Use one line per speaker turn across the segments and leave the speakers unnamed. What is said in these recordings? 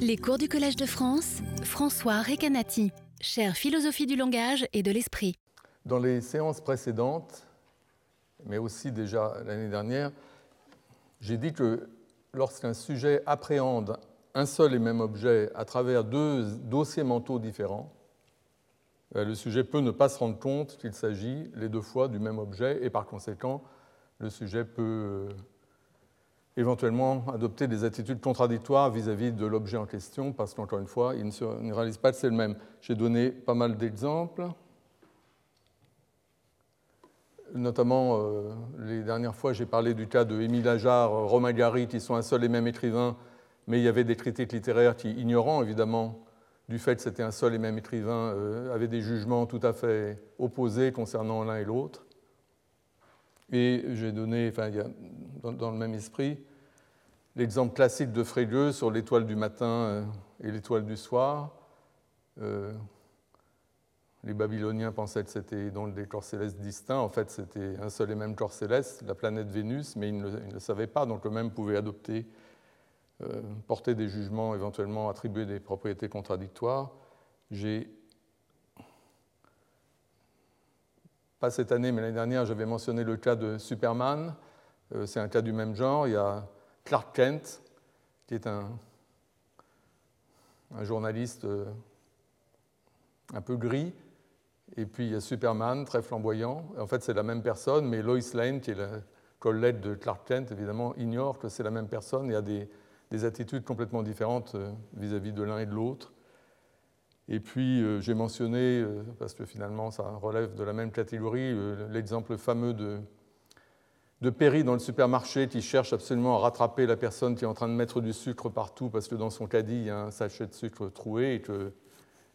Les cours du Collège de France, François Recanati, chère philosophie du langage et de l'esprit.
Dans les séances précédentes, mais aussi déjà l'année dernière, j'ai dit que lorsqu'un sujet appréhende un seul et même objet à travers deux dossiers mentaux différents, euh, le sujet peut ne pas se rendre compte qu'il s'agit les deux fois du même objet et par conséquent, le sujet peut éventuellement adopter des attitudes contradictoires vis-à-vis de l'objet en question, parce qu'encore une fois, il ne, réalise pas que c'est le même. J'ai donné pas mal d'exemples, notamment euh, les dernières fois, j'ai parlé du cas de Émile Ajar, Romain Gary, qui sont un seul et même écrivain, mais il y avait des critiques littéraires qui, ignorant évidemment du fait que c'était un seul et même écrivain, euh, avaient des jugements tout à fait opposés concernant l'un et l'autre. Et j'ai donné, enfin, dans, le même esprit, l'exemple classique de Frege sur l'étoile du matin euh, et l'étoile du soir. Euh, les Babyloniens pensaient que c'était donc des corps célestes distincts. En fait, c'était un seul et même corps céleste, la planète Vénus, mais ils ne, le savaient pas, donc eux-mêmes pouvaient adopter, euh, porter des jugements, éventuellement attribuer des propriétés contradictoires. J'ai pas cette année, mais l'année dernière, j'avais mentionné le cas de Superman. C'est un cas du même genre. Il y a Clark Kent, qui est un, journaliste euh, un peu gris, et puis il y a Superman, très flamboyant. En fait, c'est la même personne, mais Lois Lane, qui est la collègue de Clark Kent, évidemment, ignore que c'est la même personne et a des, attitudes complètement différentes euh, vis-à-vis de l'un et de l'autre. Et puis, euh, j'ai mentionné, parce que finalement, ça relève de la même catégorie, l'exemple fameux de de Perry dans le supermarché qui cherche absolument à rattraper la personne qui est en train de mettre du sucre partout parce que dans son caddie, il y a un sachet de sucre troué et que,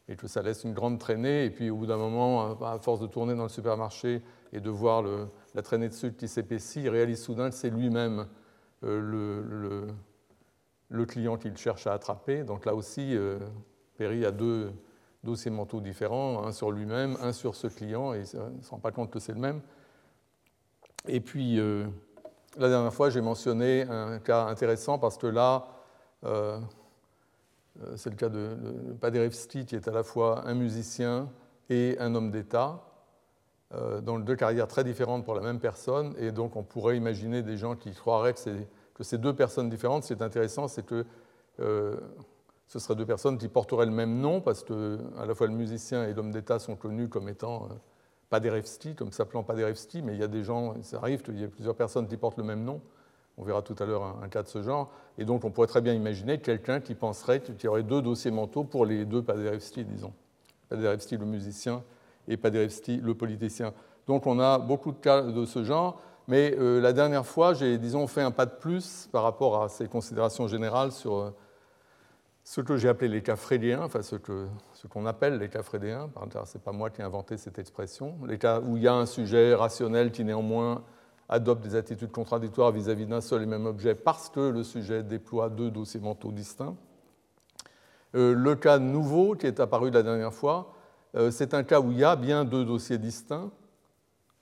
et ça laisse une grande traînée. Et puis au bout d'un moment, à force de tourner dans le supermarché et de voir la traînée de sucre qui s'épaissit, il réalise soudain que c'est lui-même euh, le, client qu'il cherche à attraper. Donc là aussi, euh, Perry a deux dossiers mentaux différents, un sur lui-même, un sur ce client, et il ne se rend pas compte que c'est le même. Et puis, euh, la dernière fois, j'ai mentionné un cas intéressant parce que là, euh, euh, c'est le cas de, de qui est à la fois un musicien et un homme d'État, dans deux carrières très différentes pour la même personne. Et donc, on pourrait imaginer des gens qui croiraient que, que ces deux personnes différentes, c'est intéressant, c'est que ce seraient deux personnes qui porteraient le même nom, parce que à la fois le musicien et l'homme d'État sont connus comme étant Paderewski, comme s'appelant Paderewski, mais il y a des gens, ça arrive qu'il y ait plusieurs personnes qui portent le même nom. On verra tout à l'heure un, cas de ce genre. Et donc, on pourrait très bien imaginer quelqu'un qui penserait qu'il y aurait deux dossiers mentaux pour les deux Paderewski, disons. Paderewski, le musicien, et Paderewski, le politicien. Donc, on a beaucoup de cas de ce genre. Mais euh, la dernière fois, j'ai, disons, fait un pas de plus par rapport à ces considérations générales sur euh, ce que j'ai appelé les cas frédéens, enfin ce qu'on appelle les cas frédéens, ce n'est pas moi qui ai inventé cette expression, les cas où il y a un sujet rationnel qui néanmoins adopte des attitudes contradictoires vis-à-vis d'un seul et même objet parce que le sujet déploie deux dossiers mentaux distincts. Euh, le cas nouveau qui est apparu la dernière fois, euh, c'est un cas où il y a bien deux dossiers distincts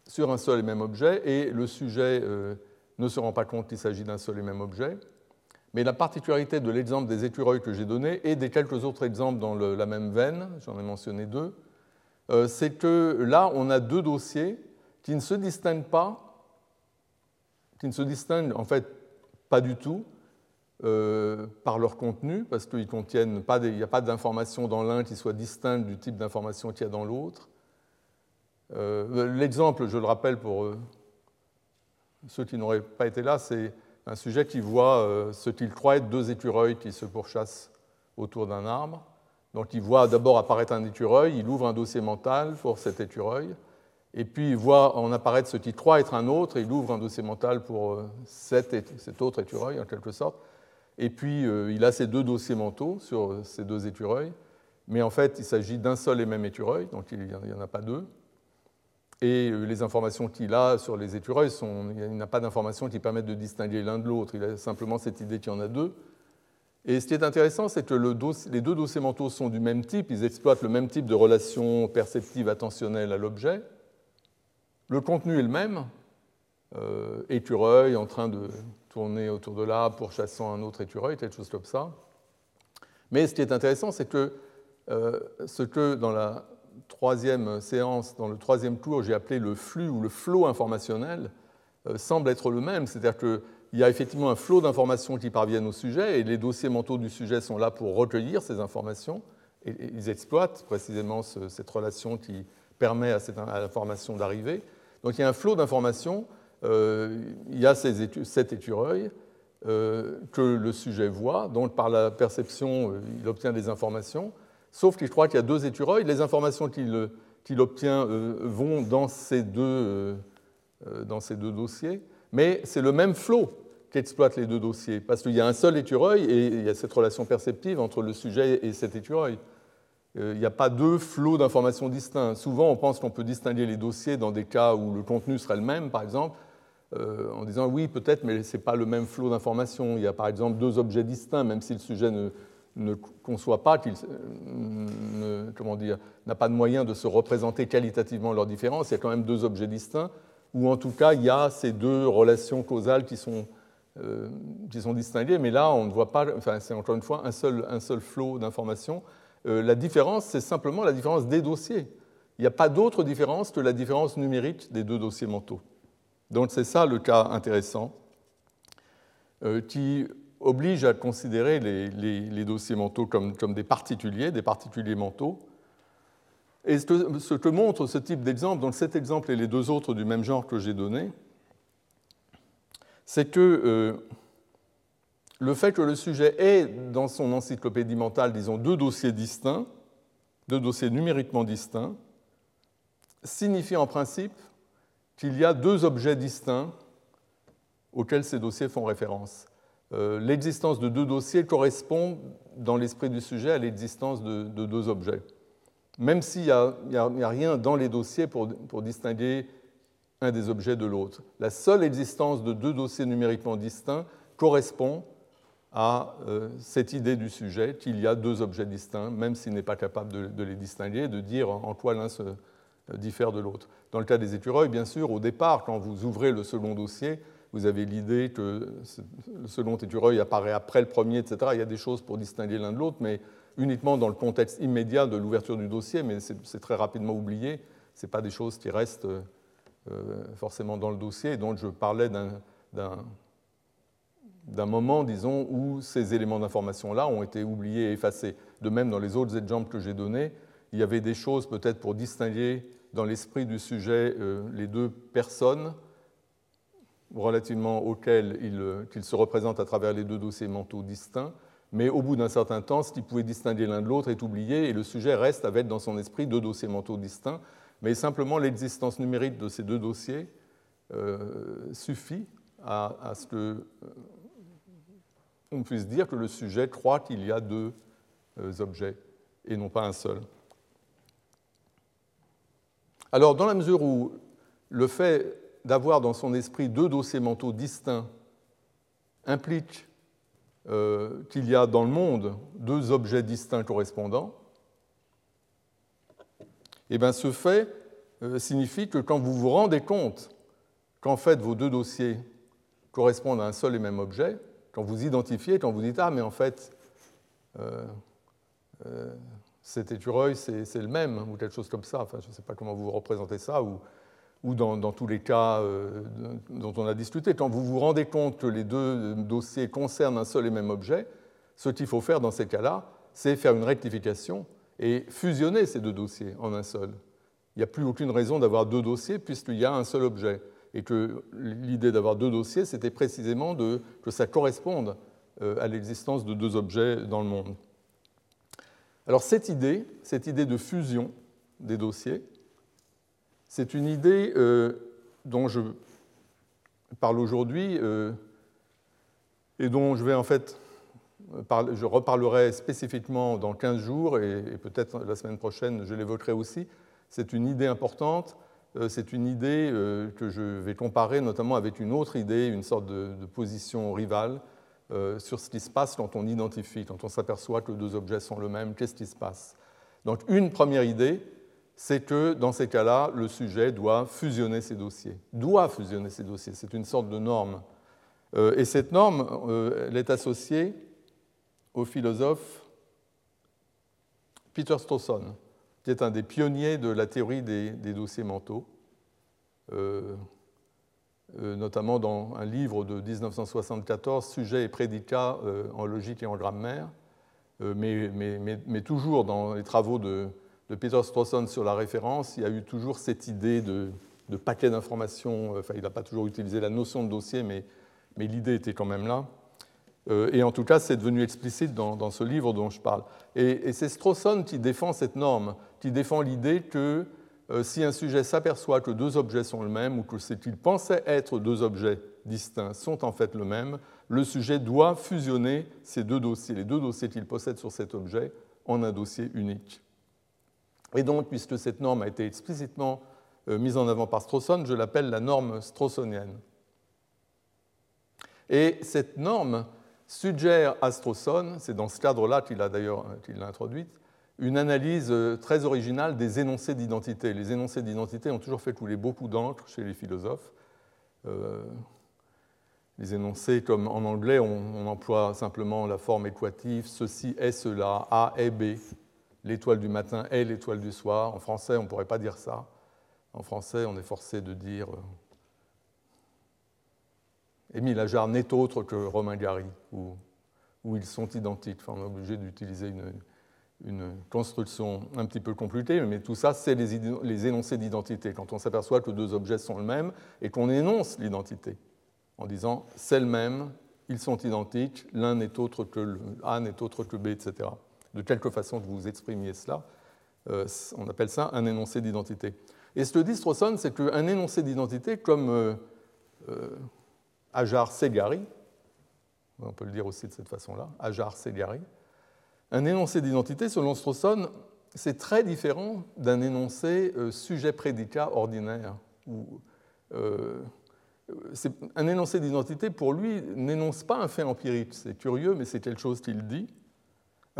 sur un seul et même objet et le sujet euh, ne se rend pas compte qu'il s'agit d'un seul et même objet. Mais la particularité de l'exemple des écureuils que j'ai donné et des quelques autres exemples dans la même veine, j'en ai mentionné deux, euh, c'est que là, on a deux dossiers qui ne se distinguent pas, qui ne se distinguent en fait pas du tout euh, par leur contenu, parce qu'il n'y a pas d'information dans l'un qui soit distincte du type d'information qu'il y a dans l'autre. Euh, l'exemple, je le rappelle pour ceux qui n'auraient pas été là, c'est un sujet qui voit euh, ce qu'il croit être deux écureuils qui se pourchassent autour d'un arbre. Donc il voit d'abord apparaître un écureuil, il ouvre un dossier mental pour cet écureuil, et puis il voit en apparaître ce qu'il croit être un autre, et il ouvre un dossier mental pour euh, cet, autre écureuil en quelque sorte. Et puis euh, il a ces deux dossiers mentaux sur ces deux écureuils, mais en fait il s'agit d'un seul et même écureuil, donc il n'y en a pas deux. Et euh, les informations qu'il a sur les écureuils, il n'a pas d'informations qui permettent de distinguer l'un de l'autre. Il a simplement cette idée qu'il y en a deux. Et ce qui est intéressant, c'est que les deux dossiers mentaux sont du même type, ils exploitent le même type de relation perceptive attentionnelle à l'objet. Le contenu est le même, euh, en train de tourner autour de l'arbre pour chassant un autre écureuil, quelque chose comme ça. Mais ce qui est intéressant, c'est que ce que dans la troisième séance, dans le troisième tour, j'ai appelé le flux ou le flot informationnel, semble être le même. C'est-à-dire qu'il y a effectivement un flot d'informations qui parviennent au sujet et les dossiers mentaux du sujet sont là pour recueillir ces informations et ils exploitent précisément cette relation qui permet à cette information d'arriver. Donc il y a un flot d'informations, euh, il y a ces cet écureuil euh, que le sujet voit, donc par la perception, euh, il obtient des informations, sauf qu'il croit qu'il y a deux écureuils, les informations qu'il obtient vont dans ces, deux, dans ces deux dossiers, mais c'est le même flot qui exploite les deux dossiers, parce qu'il y a un seul écureuil et il y a cette relation perceptive entre le sujet et cet écureuil. Euh, il n'y a pas deux flots d'informations distincts. Souvent, on pense qu'on peut distinguer les dossiers dans des cas où le contenu serait le même, par exemple, euh, en disant oui, peut-être, mais ce n'est pas le même flot d'informations. Il y a par exemple deux objets distincts, même si le sujet ne, ne conçoit pas qu'il euh, n'a pas de moyen de se représenter qualitativement leurs différences. Il y a quand même deux objets distincts, ou en tout cas, il y a ces deux relations causales qui sont, sont distinguées, mais là, on ne voit pas, enfin, c'est encore une fois un seul, un seul flot d'informations. Euh, la différence, c'est simplement la différence des dossiers. Il n'y a pas d'autre différence que la différence numérique des deux dossiers mentaux. Donc c'est ça le cas intéressant euh, qui oblige à considérer les, dossiers mentaux comme, des particuliers, des particuliers mentaux. Et ce que, montre ce type d'exemple, donc cet exemple et les deux autres du même genre que j'ai donné, c'est que euh, le fait que le sujet ait dans son encyclopédie mentale, disons, deux dossiers distincts, deux dossiers numériquement distincts, signifie en principe qu'il y a deux objets distincts auxquels ces dossiers font référence. Euh, l'existence de deux dossiers correspond dans l'esprit du sujet à l'existence de, deux objets. Même s'il n'y a, rien dans les dossiers pour distinguer un des objets de l'autre. La seule existence de deux dossiers numériquement distincts correspond à euh, cette idée du sujet qu'il y a deux objets distincts, même s'il n'est pas capable de, les distinguer, de dire en quoi l'un se euh, diffère de l'autre. Dans le cas des écureuils, bien sûr, au départ, quand vous ouvrez le second dossier, vous avez l'idée que le second écureuil apparaît après le premier, etc. Il y a des choses pour distinguer l'un de l'autre, mais uniquement dans le contexte immédiat de l'ouverture du dossier, mais c'est très rapidement oublié. Ce pas des choses qui restent euh, forcément dans le dossier. donc je parlais d'un moment, disons, où ces éléments d'information-là ont été oubliés et effacés. De même, dans les autres exemples que j'ai donnés, il y avait des choses peut-être pour distinguer dans l'esprit du sujet euh, les deux personnes relativement auxquelles il, qu'il se représente à travers les deux dossiers mentaux distincts, mais au bout d'un certain temps, ce qui pouvait distinguer l'un de l'autre est oublié et le sujet reste avec dans son esprit deux dossiers mentaux distincts, mais simplement l'existence numérique de ces deux dossiers euh, suffit à, ce que on puisse dire que le sujet croit qu'il y a deux euh, objets et non pas un seul. Alors, dans la mesure où le fait d'avoir dans son esprit deux dossiers mentaux distincts implique euh, qu'il y a dans le monde deux objets distincts correspondants, et eh bien ce fait euh, signifie que quand vous vous rendez compte qu'en fait vos deux dossiers correspondent à un seul et même objet, quand vous identifiez, quand vous dites Ah, mais en fait, euh, euh, cet écureuil, c'est le même, ou quelque chose comme ça. Enfin, je ne sais pas comment vous représentez ça, ou, ou dans, tous les cas euh, dont on a discuté. Quand vous vous rendez compte que les deux dossiers concernent un seul et même objet, ce qu'il faut faire dans ces cas-là, c'est faire une rectification et fusionner ces deux dossiers en un seul. Il n'y a plus aucune raison d'avoir deux dossiers puisqu'il y a un seul objet et que l'idée d'avoir deux dossiers, c'était précisément que ça corresponde euh, à l'existence de deux objets dans le monde. Alors cette idée, cette idée de fusion des dossiers, c'est une idée euh, dont je parle aujourd'hui euh, et dont je vais en fait je reparlerai spécifiquement dans 15 jours et, peut-être la semaine prochaine je l'évoquerai aussi. C'est une idée importante euh, c'est une idée que je vais comparer notamment avec une autre idée, une sorte de, position rivale sur ce qui se passe quand on identifie, quand on s'aperçoit que deux objets sont le même, qu'est-ce qui se passe. Donc une première idée, c'est que dans ces cas-là, le sujet doit fusionner ses dossiers, doit fusionner ses dossiers, c'est une sorte de norme. Et cette norme, elle est associée au philosophe Peter Strawson, qui est un des pionniers de la théorie des, dossiers mentaux, euh, euh, notamment dans un livre de 1974, Sujet et prédicat euh, en logique et en grammaire, mais, toujours dans les travaux de, Peter Strawson sur la référence, il y a eu toujours cette idée de, paquet d'informations, enfin il n'a pas toujours utilisé la notion de dossier, mais, l'idée était quand même là. et en tout cas, c'est devenu explicite dans, ce livre dont je parle. Et, et c'est Strawson qui défend cette norme qui défend l'idée que euh, si un sujet s'aperçoit que deux objets sont le même ou que ce qu'il pensait être deux objets distincts sont en fait le même, le sujet doit fusionner ces deux dossiers, les deux dossiers qu'il possède sur cet objet, en un dossier unique. Et donc, puisque cette norme a été explicitement euh, mise en avant par Strawson, je l'appelle la norme strawsonienne. Et cette norme suggère à Strawson, c'est dans ce cadre-là qu'il l'a d'ailleurs introduite, une analyse euh, très originale des énoncés d'identité. Les énoncés d'identité ont toujours fait couler beaucoup d'encre chez les philosophes. Euh, les énoncés, comme en anglais, on, emploie simplement la forme équative, ceci est cela, A est B, l'étoile du matin est l'étoile du soir. En français, on ne pourrait pas dire ça. En français, on est forcé de dire euh, Émile Ajar n'est autre que Romain Gary, ou, ils sont identiques. Enfin, on est obligé d'utiliser une, construction un petit peu compliquée, mais tout ça, c'est les, énoncés d'identité. Quand on s'aperçoit que deux objets sont le même et qu'on énonce l'identité en disant c'est le même, ils sont identiques, l'un n'est autre que le, A n'est autre que B, etc. De quelque façon que vous exprimiez cela, euh, on appelle ça un énoncé d'identité. Et ce que dit Strawson, c'est qu'un énoncé d'identité, comme euh, euh, Ajar Segari, on peut le dire aussi de cette façon-là, Ajar Segari, un énoncé d'identité, selon Strawson, c'est très différent d'un énoncé sujet-prédicat ordinaire. Un énoncé d'identité, pour lui, n'énonce pas un fait empirique. C'est curieux, mais c'est quelque chose qu'il dit.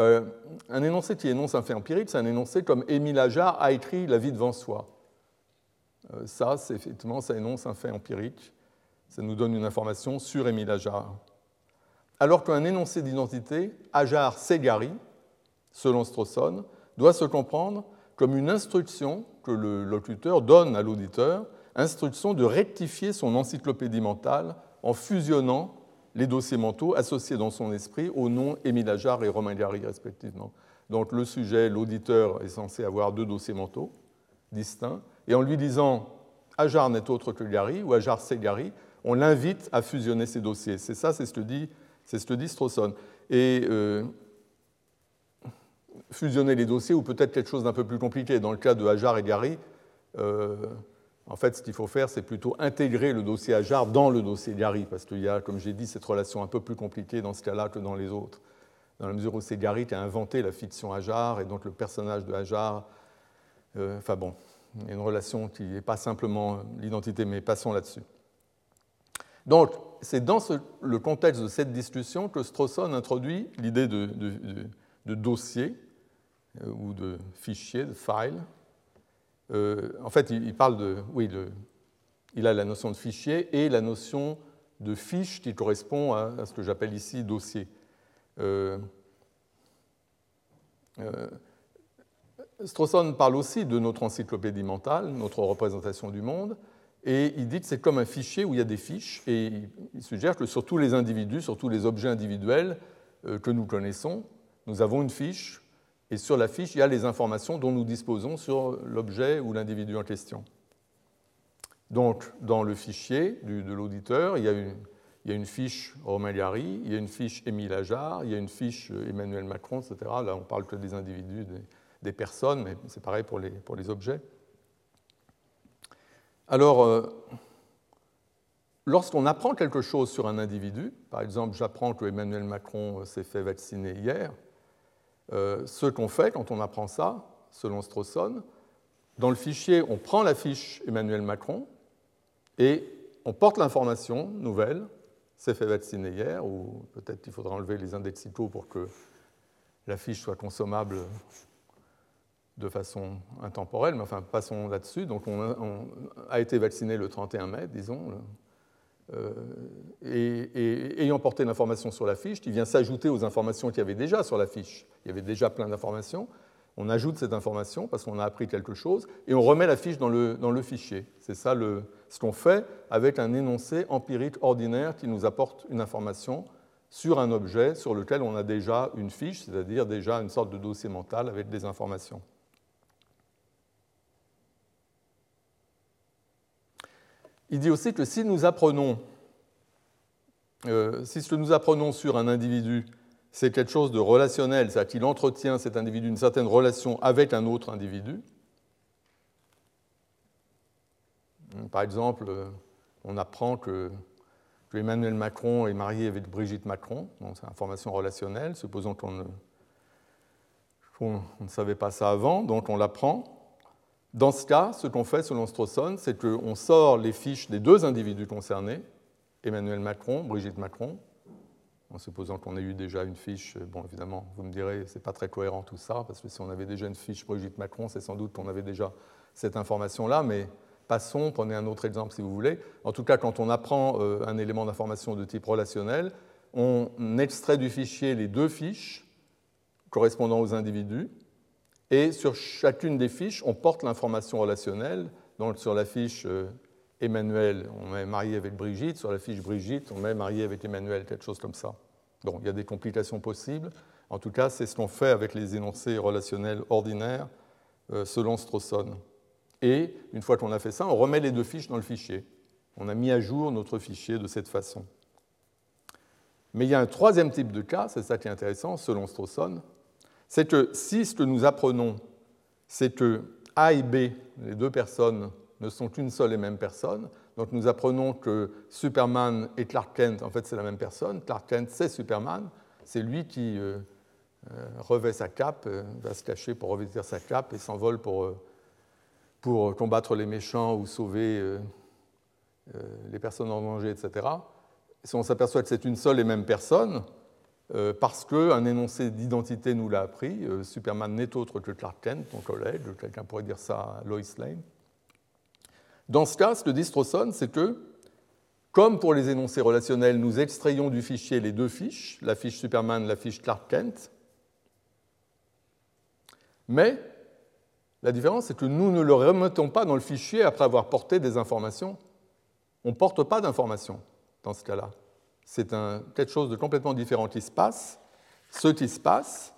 Euh, un énoncé qui énonce un fait empirique, c'est un énoncé comme Émile Ajar a écrit La vie devant soi. ça, c'est effectivement, ça énonce un fait empirique. Ça nous donne une information sur Émile Ajar alors qu'un énoncé d'identité, Ajar Segari, selon Strawson, doit se comprendre comme une instruction que le locuteur donne à l'auditeur, instruction de rectifier son encyclopédie mentale en fusionnant les dossiers mentaux associés dans son esprit aux noms Émile Ajar et Romain Gary respectivement. Donc le sujet, l'auditeur est censé avoir deux dossiers mentaux distincts, et en lui disant Ajar n'est autre que Gary ou Ajar c'est Gary, on l'invite à fusionner ces dossiers. C'est ça, c'est ce que dit c'est ce que dit. Et euh, fusionner les dossiers, ou peut-être quelque chose d'un peu plus compliqué. Dans le cas de Hajar et Gary, euh, en fait, ce qu'il faut faire, c'est plutôt intégrer le dossier Hajar dans le dossier Gary, parce qu'il y a, comme j'ai dit, cette relation un peu plus compliquée dans ce cas-là que dans les autres. Dans la mesure où c'est Gary qui a inventé la fiction Hajar, et donc le personnage de Hajar. Euh, enfin bon, il y a une relation qui n'est pas simplement l'identité, mais passons là-dessus. Donc, c'est dans le contexte de cette discussion que Strawson introduit l'idée de, dossier euh, ou de fichier, de file. Euh, en fait, il, parle de. Oui, il a la notion de fichier et la notion de fiche qui correspond à, ce que j'appelle ici dossier. Euh, Strawson parle aussi de notre encyclopédie mentale, notre représentation du monde, et il dit que c'est comme un fichier où il y a des fiches, et il suggère que sur tous les individus, sur tous les objets individuels euh, que nous connaissons, nous avons une fiche, et sur la fiche, il y a les informations dont nous disposons sur l'objet ou l'individu en question. Donc, dans le fichier de l'auditeur, il, y a une fiche Romain Gary, il y a une fiche Émile Ajar, il y a une fiche Emmanuel Macron, etc. Là, on parle que des individus, des, personnes, mais c'est pareil pour les, pour les objets. Alors, euh, lorsqu'on apprend quelque chose sur un individu, par exemple, j'apprends que Emmanuel Macron euh, s'est fait vacciner hier, euh, ce qu'on fait quand on apprend ça, selon Strawson, dans le fichier, on prend la fiche Emmanuel Macron et on porte l'information nouvelle, s'est fait vacciner hier, ou peut-être qu'il faudra enlever les indexicaux pour que la fiche soit consommable de façon intemporelle, mais enfin, passons là-dessus. Donc, on a, été vacciné le 31 mai, disons, euh, et, ayant porté l'information sur la fiche, qui vient s'ajouter aux informations qu'il y avait déjà sur la fiche. Il y avait déjà plein d'informations. On ajoute cette information parce qu'on a appris quelque chose et on remet la fiche dans le, fichier. C'est ça ce qu'on fait avec un énoncé empirique ordinaire qui nous apporte une information sur un objet sur lequel on a déjà une fiche, c'est-à-dire déjà une sorte de dossier mental avec des informations. Il dit aussi que si nous apprenons, euh, si ce que nous apprenons sur un individu, c'est quelque chose de relationnel, c'est-à-dire qu'il entretient cet individu une certaine relation avec un autre individu. Par exemple, euh, on apprend que, Emmanuel Macron est marié avec Brigitte Macron, c'est une information relationnelle, supposons qu'on ne savait pas ça avant, donc on l'apprend. Dans ce cas, ce qu'on fait selon Strawson, c'est qu'on sort les fiches des deux individus concernés, Emmanuel Macron, Brigitte Macron, en supposant qu'on ait eu déjà une fiche. Bon, évidemment, vous me direz, c'est pas très cohérent tout ça, parce que si on avait déjà une fiche Brigitte Macron, c'est sans doute qu'on avait déjà cette information-là, mais passons, prenez un autre exemple si vous voulez. En tout cas, quand on apprend euh, un élément d'information de type relationnel, on extrait du fichier les deux fiches correspondant aux individus, et sur chacune des fiches, on porte l'information relationnelle. Donc sur la fiche euh, Emmanuel, on met marié avec Brigitte. Sur la fiche Brigitte, on met marié avec Emmanuel, quelque chose comme ça. Bon, il y a des complications possibles. En tout cas, c'est ce qu'on fait avec les énoncés relationnels ordinaires euh, selon Strawson. Et une fois qu'on a fait ça, on remet les deux fiches dans le fichier. On a mis à jour notre fichier de cette façon. Mais il y a un troisième type de cas, c'est ça qui est intéressant, selon Strawson, c'est que si ce que nous apprenons, c'est que A et B, les deux personnes, ne sont qu'une seule et même personne, donc nous apprenons que Superman et Clark Kent, en fait, c'est la même personne. Clark Kent, c'est Superman. C'est lui qui euh, euh, revêt sa cape, euh, va se cacher pour revêtir sa cape et s'envole pour, pour combattre les méchants ou sauver les personnes en danger, etc. Si on s'aperçoit que c'est une seule et même personne, parce qu'un énoncé d'identité nous l'a appris. Euh, Superman n'est autre que Clark Kent, ton collègue, quelqu'un pourrait dire ça à Lois Lane. Dans ce cas, ce que dit Strawson, c'est que, comme pour les énoncés relationnels, nous extrayons du fichier les deux fiches, la fiche Superman, la fiche Clark Kent, mais la différence, c'est que nous ne le remettons pas dans le fichier après avoir porté des informations. On ne porte pas d'informations dans ce cas-là c'est quelque chose de complètement différent qui se passe. Ce qui se passe,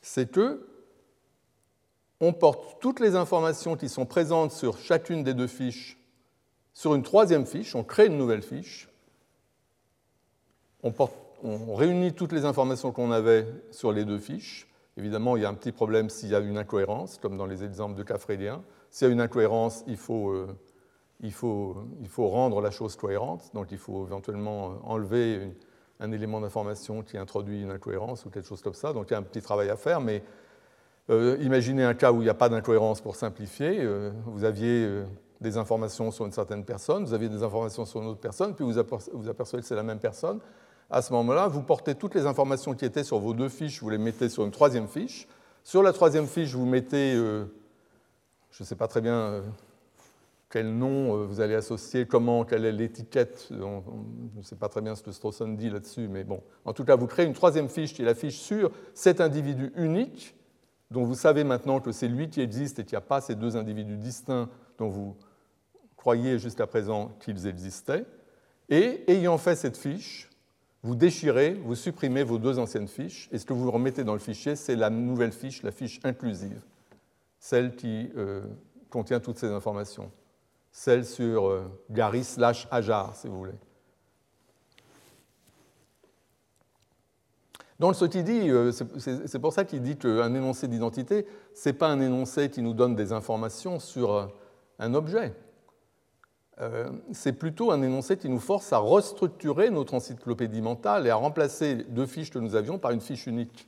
c'est que on porte toutes les informations qui sont présentes sur chacune des deux fiches sur une troisième fiche, on crée une nouvelle fiche, on, réunit toutes les informations qu'on avait sur les deux fiches. Évidemment, il y a un petit problème s'il y a une incohérence, comme dans les exemples de cas fréliens. S'il y a une incohérence, il faut euh, il faut, il faut, rendre la chose cohérente, donc il faut éventuellement enlever un élément d'information qui introduit une incohérence ou quelque chose comme ça. Donc il y a un petit travail à faire, mais euh, imaginez un cas où il n'y a pas d'incohérence pour simplifier. Euh, vous aviez euh, des informations sur une certaine personne, vous aviez des informations sur une autre personne, puis vous apercevez que c'est la même personne. À ce moment-là, vous portez toutes les informations qui étaient sur vos deux fiches, vous les mettez sur une troisième fiche. Sur la troisième fiche, vous mettez, je ne sais pas très bien quel nom euh, vous allez associer, comment, quelle est l'étiquette. Je ne sais pas très bien ce que Strawson dit là-dessus, mais bon. En tout cas, vous créez une troisième fiche qui est la fiche sur cet individu unique, dont vous savez maintenant que c'est lui qui existe et qu'il n'y a pas ces deux individus distincts dont vous croyez jusqu'à présent qu'ils existaient. Et ayant fait cette fiche, vous déchirez, vous supprimez vos deux anciennes fiches, et ce que vous remettez dans le fichier, c'est la nouvelle fiche, la fiche inclusive, celle qui euh, contient toutes ces informations celle sur euh, Gary slash Ajar, si vous voulez. Donc ce qu'il dit, euh, c'est pour ça qu'il dit qu'un énoncé d'identité, ce n'est pas un énoncé qui nous donne des informations sur euh, un objet. c'est plutôt un énoncé qui nous force à restructurer notre encyclopédie mentale et à remplacer deux fiches que nous avions par une fiche unique.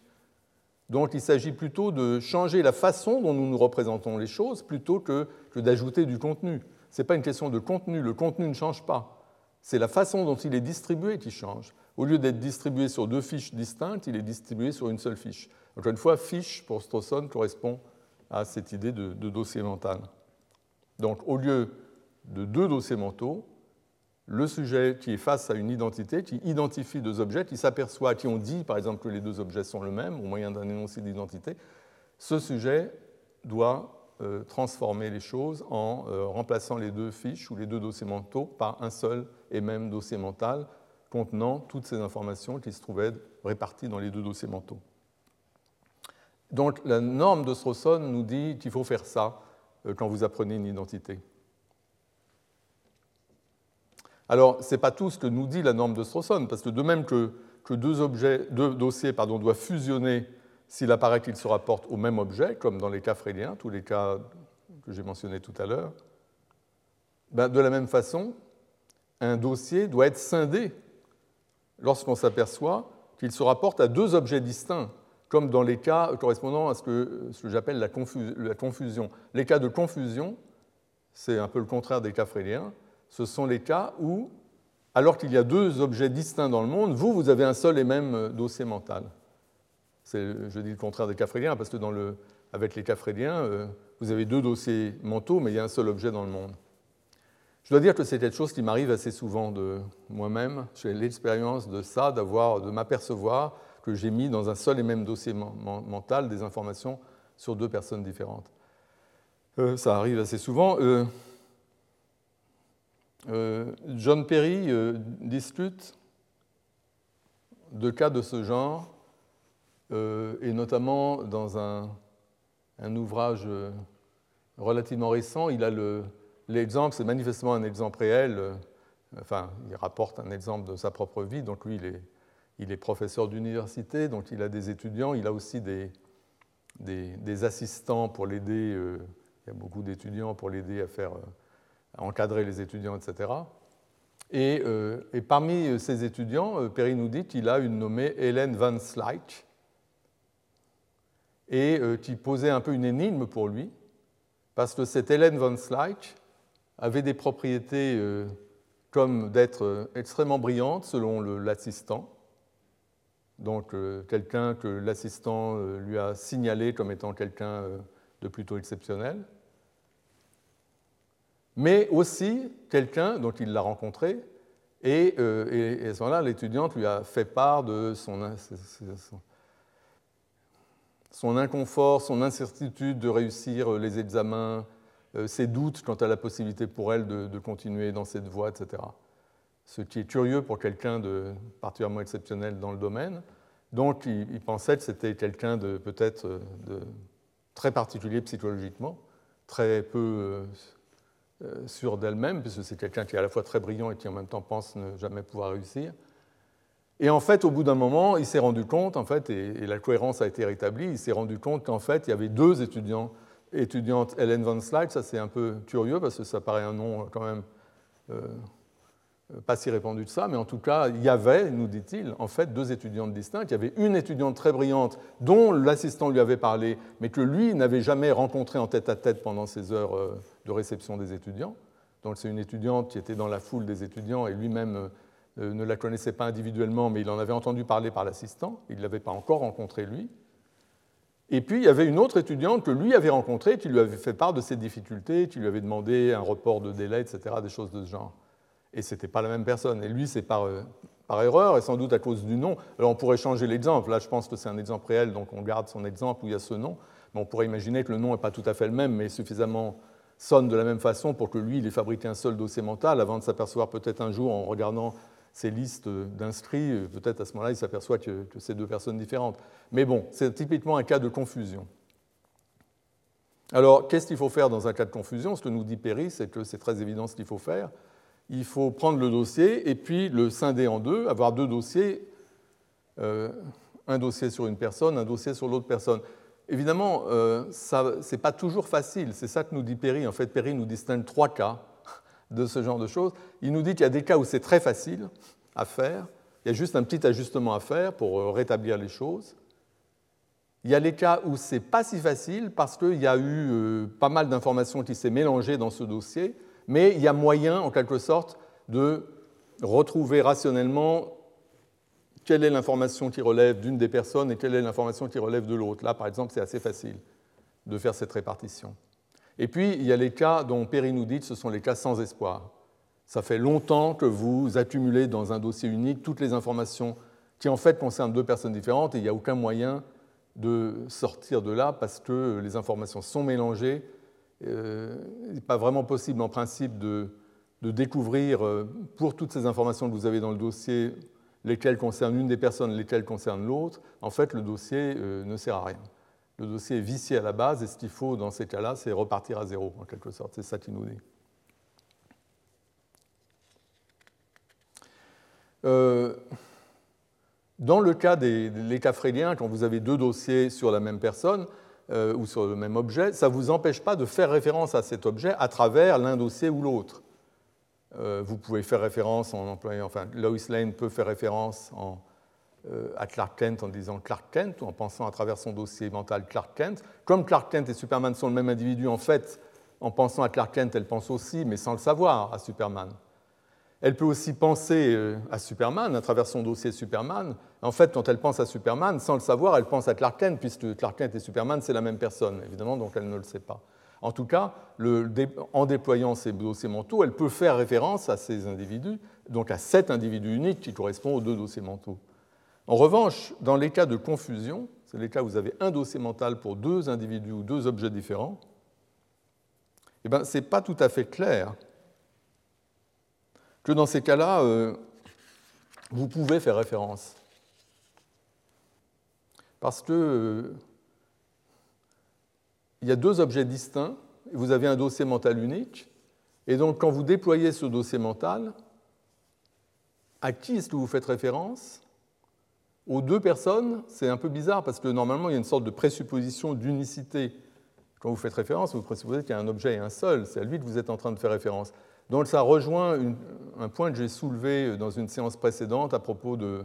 Donc il s'agit plutôt de changer la façon dont nous nous représentons les choses plutôt que d'ajouter du contenu ce n'est pas une question de contenu. Le contenu ne change pas. C'est la façon dont il est distribué qui change. Au lieu d'être distribué sur deux fiches distinctes, il est distribué sur une seule fiche. Encore une fois, fiche pour Strawson correspond à cette idée de, dossier mental. Donc au lieu de deux dossiers mentaux, le sujet qui est face à une identité, qui identifie deux objets, qui s'aperçoit, qui ont dit par exemple que les deux objets sont le même au moyen d'un énoncé d'identité, ce sujet doit euh, transformer les choses en euh, remplaçant les deux fiches ou les deux dossiers mentaux par un seul et même dossier mental contenant toutes ces informations qui se trouvaient réparties dans les deux dossiers mentaux. Donc la norme de Strawson nous dit qu'il faut faire ça euh, quand vous apprenez une identité. Alors, ce n'est pas tout ce que nous dit la norme de Strawson, parce que de même que, deux, objets, deux dossiers pardon, doivent fusionner s'il apparaît qu'ils se rapportent au même objet, comme dans les cas fréliens, tous les cas que j'ai mentionnés tout à l'heure, ben, de la même façon, un dossier doit être scindé lorsqu'on s'aperçoit qu'il se rapporte à deux objets distincts, comme dans les cas correspondant à ce que, j'appelle la, confusion. Les cas de confusion, c'est un peu le contraire des cas fréliens, ce sont les cas où, alors qu'il y a deux objets distincts dans le monde, vous, vous avez un seul et même dossier mental je dis le contraire des cas parce que avec les cas euh, vous avez deux dossiers mentaux, mais il y a un seul objet dans le monde. Je dois dire que c'est quelque chose qui m'arrive assez souvent de moi-même. J'ai l'expérience de ça, d'avoir, de m'apercevoir que j'ai mis dans un seul et même dossier mental des informations sur deux personnes différentes. Euh, ça arrive assez souvent. Euh, John Perry discute de cas de ce genre euh, et notamment dans un, ouvrage euh, relativement récent, il a l'exemple, c'est manifestement un exemple réel, euh, enfin, il rapporte un exemple de sa propre vie, donc lui, il est, professeur d'université, donc il a des étudiants, il a aussi des, des, assistants pour l'aider, il y a beaucoup d'étudiants pour l'aider à faire, à encadrer les étudiants, etc. Et, et parmi ces étudiants, Perry nous dit qu'il a une nommée Hélène Van Slyke, et euh, qui posait un peu une énigme pour lui, parce que cette Hélène von Slyke avait des propriétés euh, comme d'être euh, extrêmement brillante selon l'assistant, donc quelqu'un que l'assistant lui a signalé comme étant quelqu'un de plutôt exceptionnel, mais aussi quelqu'un dont il l'a rencontré, et, à ce moment-là, l'étudiante lui a fait part de son, son inconfort, son incertitude de réussir euh, les examens, euh, ses doutes quant à la possibilité pour elle de, continuer dans cette voie, etc. Ce qui est curieux pour quelqu'un de particulièrement exceptionnel dans le domaine. Donc il, pensait que c'était quelqu'un de peut-être euh, de très particulier psychologiquement, très peu sûr d'elle-même, puisque c'est quelqu'un qui est à la fois très brillant et qui en même temps pense ne jamais pouvoir réussir. Et en fait, au bout d'un moment, il s'est rendu compte, en fait, et, la cohérence a été rétablie, il s'est rendu compte qu'en fait, il y avait deux étudiants, étudiantes Helen Van Slyke, ça c'est un peu curieux parce que ça paraît un nom quand même euh, pas si répandu de ça, mais en tout cas, il y avait, nous dit-il, en fait, deux étudiantes distinctes. Il y avait une étudiante très brillante dont l'assistant lui avait parlé, mais que lui n'avait jamais rencontrée en tête à tête pendant ses heures euh, de réception des étudiants. Donc c'est une étudiante qui était dans la foule des étudiants et lui-même euh, ne la connaissait pas individuellement, mais il en avait entendu parler par l'assistant, il ne l'avait pas encore rencontré lui. Et puis il y avait une autre étudiante que lui avait rencontrée, qui lui avait fait part de ses difficultés, qui lui avait demandé un report de délai, etc., des choses de ce genre. Et ce n'était pas la même personne. Et lui, c'est par, euh, par erreur, et sans doute à cause du nom. Alors on pourrait changer l'exemple. Là, je pense que c'est un exemple réel, donc on garde son exemple où il y a ce nom. Mais on pourrait imaginer que le nom n'est pas tout à fait le même, mais suffisamment sonne de la même façon pour que lui, il ait fabriqué un seul dossier mental avant de s'apercevoir peut-être un jour en regardant ces listes d'inscrits, peut-être à ce moment-là, il s'aperçoit que, c'est deux personnes différentes. Mais bon, c'est typiquement un cas de confusion. Alors, qu'est-ce qu'il faut faire dans un cas de confusion? Ce que nous dit Perry, c'est que c'est très évident ce qu'il faut faire. Il faut prendre le dossier et puis le scinder en deux, avoir deux dossiers, euh, un dossier sur une personne, un dossier sur l'autre personne. Évidemment, euh, ce n'est pas toujours facile. C'est ça que nous dit Perry. En fait, Perry nous distingue trois cas de ce genre de choses. Il nous dit qu'il y a des cas où c'est très facile à faire, il y a juste un petit ajustement à faire pour euh, rétablir les choses. Il y a les cas où c'est pas si facile parce qu'il y a eu euh, pas mal d'informations qui s'est mélangées dans ce dossier, mais il y a moyen, en quelque sorte, de retrouver rationnellement quelle est l'information qui relève d'une des personnes et quelle est l'information qui relève de l'autre. Là, par exemple, c'est assez facile de faire cette répartition. Et puis, il y a les cas dont Perry nous dit que ce sont les cas sans espoir. Ça fait longtemps que vous accumulez dans un dossier unique toutes les informations qui en fait concernent deux personnes différentes et il n'y a aucun moyen de sortir de là parce que les informations sont mélangées. Euh, il n'est pas vraiment possible en principe de, découvrir euh, pour toutes ces informations que vous avez dans le dossier lesquelles concernent une des personnes, lesquelles concernent l'autre. En fait, le dossier euh, ne sert à rien. Le dossier est vicié à la base et ce qu'il faut dans ces cas-là, c'est repartir à zéro, en quelque sorte. C'est ça qui nous dit. Dans le cas des, cas fréliens, quand vous avez deux dossiers sur la même personne euh, ou sur le même objet, ça ne vous empêche pas de faire référence à cet objet à travers l'un dossier ou l'autre. Euh, vous pouvez faire référence en employant, enfin, Lois Lane peut faire référence euh, à Clark Kent en disant Clark Kent ou en pensant à travers son dossier mental Clark Kent. Comme Clark Kent et Superman sont le même individu, en fait, en pensant à Clark Kent, elle pense aussi, mais sans le savoir, à Superman. Elle peut aussi penser euh, à Superman à travers son dossier Superman. En fait, quand elle pense à Superman, sans le savoir, elle pense à Clark Kent, puisque Clark Kent et Superman, c'est la même personne, évidemment, donc elle ne le sait pas. En tout cas, en déployant ces dossiers mentaux, elle peut faire référence à ces individus, donc à cet individu unique qui correspond aux deux dossiers mentaux. En revanche, dans les cas de confusion, c'est les cas où vous avez un dossier mental pour deux individus ou deux objets différents, eh ben, ce n'est pas tout à fait clair que dans ces cas-là, euh, vous pouvez faire référence. Parce que euh, il y a deux objets distincts, vous avez un dossier mental unique, et donc quand vous déployez ce dossier mental, à qui est-ce que vous faites référence? Aux deux personnes, c'est un peu bizarre parce que normalement il y a une sorte de présupposition d'unicité. Quand vous faites référence, vous présupposez qu'il y a un objet et un seul, c'est à lui que vous êtes en train de faire référence. Donc ça rejoint un point que j'ai soulevé dans une séance précédente à propos de,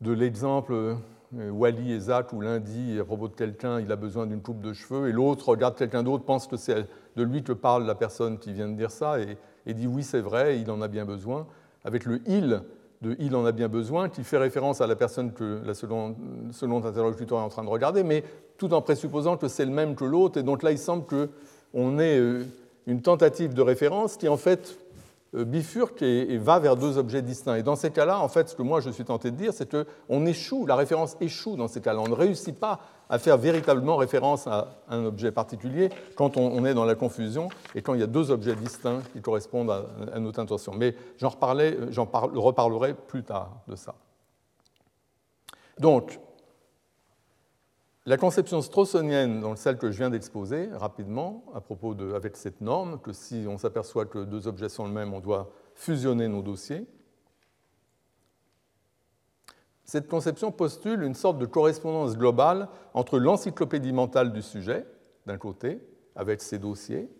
l'exemple euh, Wally et Zach où l'un dit à propos de quelqu'un il a besoin d'une coupe de cheveux et l'autre regarde quelqu'un d'autre, pense que c'est de lui que parle la personne qui vient de dire ça et, dit oui c'est vrai, il en a bien besoin, avec le il de il en a bien besoin qui fait référence à la personne que la second, second interlocuteur est en train de regarder, mais tout en présupposant que c'est le même que l'autre et donc là il semble qu'on ait euh, une tentative de référence qui en fait bifurque et, va vers deux objets distincts. Et dans ces cas-là, en fait, ce que moi je suis tenté de dire, c'est qu'on échoue, la référence échoue dans ces cas-là. On ne réussit pas à faire véritablement référence à un objet particulier quand on, est dans la confusion et quand il y a deux objets distincts qui correspondent à, à notre intention. Mais j'en reparlerai plus tard de ça. Donc, la conception straussonienne, donc celle que je viens d'exposer rapidement, à propos de, avec cette norme, que si on s'aperçoit que deux objets sont le même, on doit fusionner nos dossiers. Cette conception postule une sorte de correspondance globale entre l'encyclopédie mentale du sujet, d'un côté, avec ses dossiers,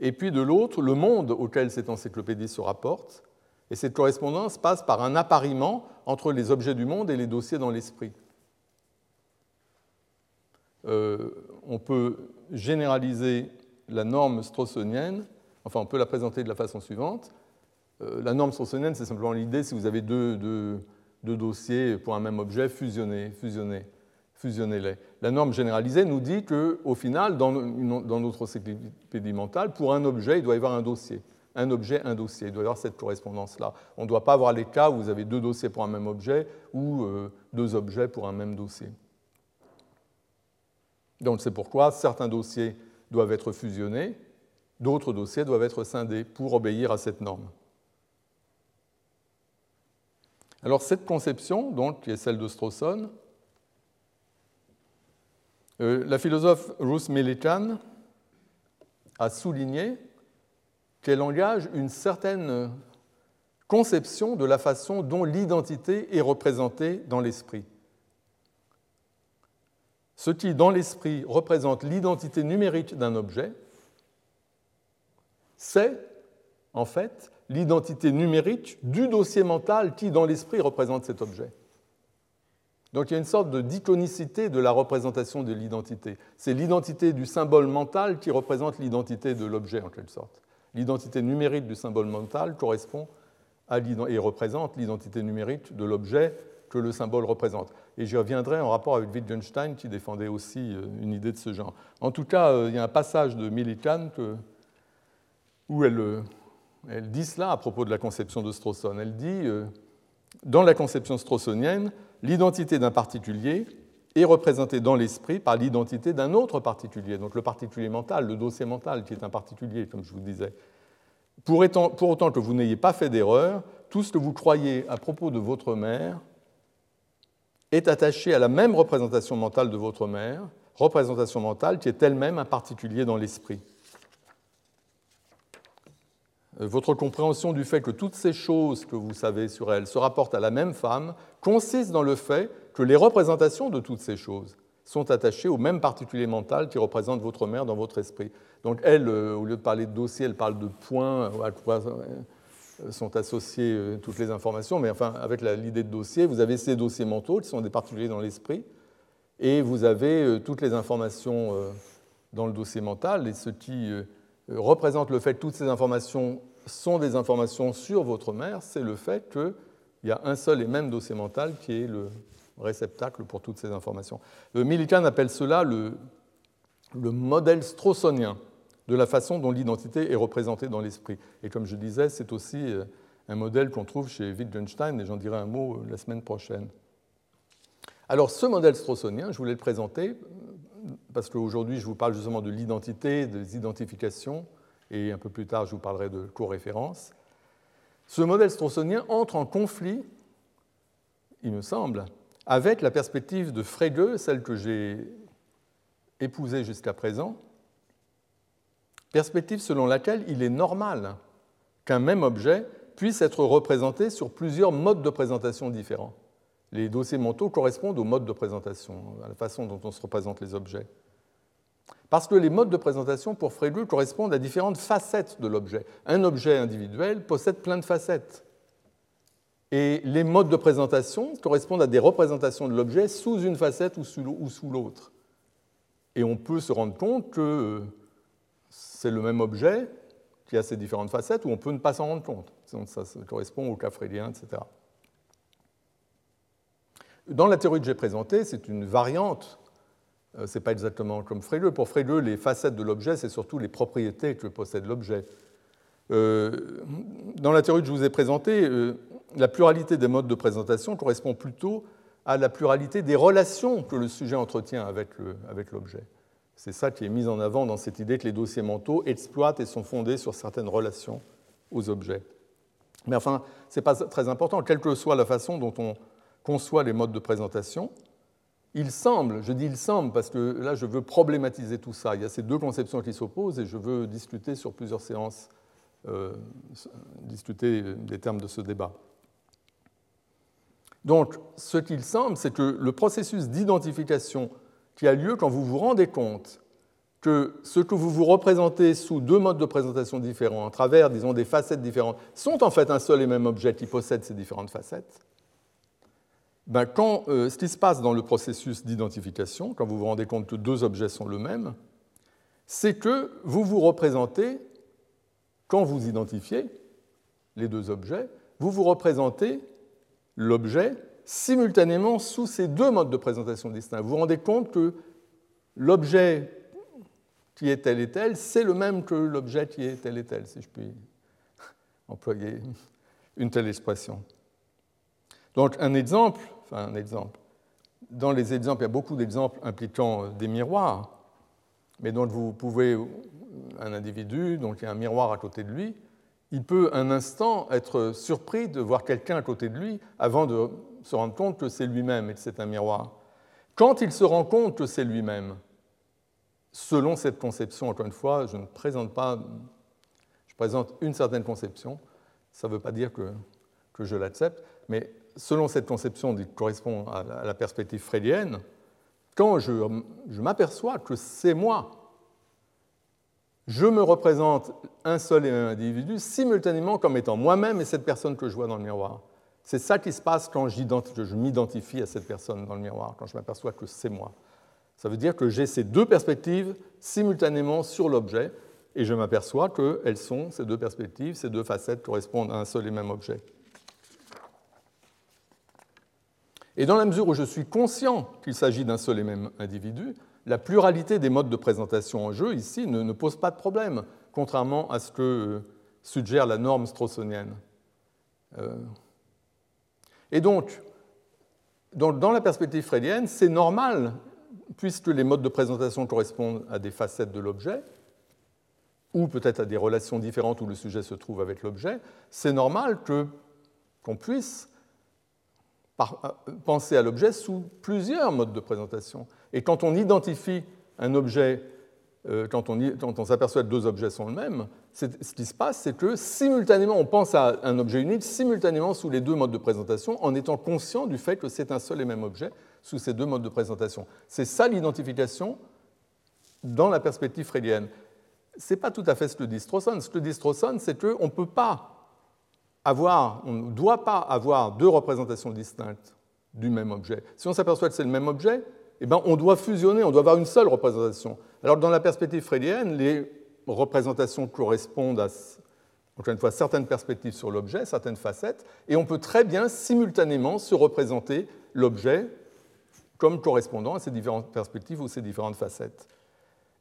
et puis de l'autre, le monde auquel cette encyclopédie se rapporte. Et cette correspondance passe par un appariement entre les objets du monde et les dossiers dans l'esprit. Euh, on peut généraliser la norme straussonienne, enfin on peut la présenter de la façon suivante. Euh, la norme straussonienne, c'est simplement l'idée, si vous avez deux, dossiers pour un même objet, fusionnez, fusionnez, fusionnez-les. La norme généralisée nous dit qu'au final, dans, dans notre encyclopédie mentale, pour un objet, il doit y avoir un dossier. Un objet, un dossier. Il doit y avoir cette correspondance-là. On ne doit pas avoir les cas où vous avez deux dossiers pour un même objet ou euh, deux objets pour un même dossier. Donc c'est pourquoi certains dossiers doivent être fusionnés, d'autres dossiers doivent être scindés pour obéir à cette norme. Alors cette conception, donc, qui est celle de Strawson, euh, la philosophe Ruth Millikan a souligné qu'elle engage une certaine conception de la façon dont l'identité est représentée dans l'esprit. Ce qui, dans l'esprit, représente l'identité numérique d'un objet, c'est en fait l'identité numérique du dossier mental qui, dans l'esprit, représente cet objet. Donc il y a une sorte de d'iconicité de la représentation de l'identité. C'est l'identité du symbole mental qui représente l'identité de l'objet, en quelque sorte. L'identité numérique du symbole mental correspond à et représente l'identité numérique de l'objet que le symbole représente. Et j'y reviendrai en rapport avec Wittgenstein qui défendait aussi euh, une idée de ce genre. En tout cas, euh, il y a un passage de Millikan où elle, elle, dit cela à propos de la conception de Strawson. Elle dit, euh, dans la conception strawsonienne, l'identité d'un particulier est représenté dans l'esprit par l'identité d'un autre particulier, donc le particulier mental, le dossier mental qui est un particulier, comme je vous disais. Pour, autant que vous n'ayez pas fait d'erreur, tout ce que vous croyez à propos de votre mère est attaché à la même représentation mentale de votre mère, représentation mentale qui est elle-même un particulier dans l'esprit. Euh, votre compréhension du fait que toutes ces choses que vous savez sur elle se rapportent à la même femme consiste dans le fait que les représentations de toutes ces choses sont attachées au même particulier mental qui représente votre mère dans votre esprit. Donc elle, euh, au lieu de parler de dossier, elle parle de points euh, sont associées toutes les informations, mais enfin, avec l'idée de dossier, vous avez ces dossiers mentaux qui sont des particuliers dans l'esprit, et vous avez toutes les informations dans le dossier mental, et ce qui euh, représente le fait que toutes ces informations sont des informations sur votre mère, c'est le fait qu'il y a un seul et même dossier mental qui est le réceptacle pour toutes ces informations. Millikan appelle cela le, le modèle straussonien de la façon dont l'identité est représentée dans l'esprit. Et comme je disais, c'est aussi euh, un modèle qu'on trouve chez Wittgenstein, et j'en dirai un mot euh, la semaine prochaine. Alors ce modèle straussonien, je voulais le présenter parce qu'aujourd'hui, je vous parle justement de l'identité, des identifications, et un peu plus tard, je vous parlerai de co-référence. Ce modèle straussonien entre en conflit, il me semble, avec la perspective de Frege, celle que j'ai épousée jusqu'à présent, perspective selon laquelle il est normal qu'un même objet puisse être représenté sur plusieurs modes de présentation différents. Les dossiers mentaux correspondent aux modes de présentation, à la façon dont on se représente les objets. Parce que les modes de présentation pour Frege correspondent à différentes facettes de l'objet. Un objet individuel possède plein de facettes. Et les modes de présentation correspondent à des représentations de l'objet sous une facette ou sous l'autre. Et on peut se rendre compte que c'est le même objet qui a ces différentes facettes, ou on peut ne pas s'en rendre compte. ça, correspond au cas freudien, etc. Dans la théorie que j'ai présentée, c'est une variante. Euh, ce n'est pas exactement comme Frege. Pour Frege, les facettes de l'objet, c'est surtout les propriétés que possède l'objet. Euh, dans la théorie que je vous ai présentée, euh, la pluralité des modes de présentation correspond plutôt à la pluralité des relations que le sujet entretient avec l'objet. C'est ça qui est mis en avant dans cette idée que les dossiers mentaux exploitent et sont fondés sur certaines relations aux objets. Mais enfin, ce n'est pas très important, quelle que soit la façon dont on conçoit les modes de présentation, il semble, je dis il semble parce que là je veux problématiser tout ça, il y a ces deux conceptions qui s'opposent et je veux discuter sur plusieurs séances, euh, discuter des termes de ce débat. Donc ce qu'il semble, c'est que le processus d'identification qui a lieu quand vous vous rendez compte que ce que vous vous représentez sous deux modes de présentation différents, à travers, disons, des facettes différentes, sont en fait un seul et même objet qui possède ces différentes facettes, ben, quand, euh, ce qui se passe dans le processus d'identification, quand vous vous rendez compte que deux objets sont le même, c'est que vous vous représentez, quand vous identifiez les deux objets, vous vous représentez l'objet simultanément sous ces deux modes de présentation distincts. Vous vous rendez compte que l'objet qui est tel et tel, c'est le même que l'objet qui est tel et tel, si je puis employer une telle expression. Donc un exemple Enfin, un exemple. Dans les exemples, il y a beaucoup d'exemples impliquant euh, des miroirs, mais dont vous pouvez, un individu, donc il y a un miroir à côté de lui, il peut un instant être surpris de voir quelqu'un à côté de lui avant de se rendre compte que c'est lui-même et que c'est un miroir. Quand il se rend compte que c'est lui-même, selon cette conception, encore une fois, je ne présente pas, je présente une certaine conception, ça ne veut pas dire que, que je l'accepte, mais selon cette conception qui correspond à la perspective freudienne, quand je, m'aperçois que c'est moi, je me représente un seul et un individu simultanément comme étant moi-même et cette personne que je vois dans le miroir. C'est ça qui se passe quand je m'identifie à cette personne dans le miroir, quand je m'aperçois que c'est moi. Ça veut dire que j'ai ces deux perspectives simultanément sur l'objet et je m'aperçois qu'elles sont, ces deux perspectives, ces deux facettes correspondent à un seul et même objet. Et dans la mesure où je suis conscient qu'il s'agit d'un seul et même individu, la pluralité des modes de présentation en jeu ici ne, pose pas de problème, contrairement à ce que euh, suggère la norme straussonienne. Euh, et donc, dans la perspective freudienne, c'est normal, puisque les modes de présentation correspondent à des facettes de l'objet, ou peut-être à des relations différentes où le sujet se trouve avec l'objet, c'est normal qu'on puisse euh, penser à l'objet sous plusieurs modes de présentation. Et quand on identifie un objet, euh, quand on, s'aperçoit que deux objets sont le même, ce qui se passe, c'est que simultanément, on pense à un objet unique simultanément sous les deux modes de présentation, en étant conscient du fait que c'est un seul et même objet sous ces deux modes de présentation. C'est ça l'identification dans la perspective freudienne ce n'est pas tout à fait ce que dit Strawson. Ce que dit Strawson, c'est qu'on ne peut pas avoir, on ne doit pas avoir deux représentations distinctes du même objet. Si on s'aperçoit que c'est le même objet, eh ben, on doit fusionner, on doit avoir une seule représentation. Alors dans la perspective freudienne, les représentations correspondent à, encore une fois, certaines perspectives sur l'objet, certaines facettes, et on peut très bien simultanément se représenter l'objet comme correspondant à ces différentes perspectives ou ces différentes facettes.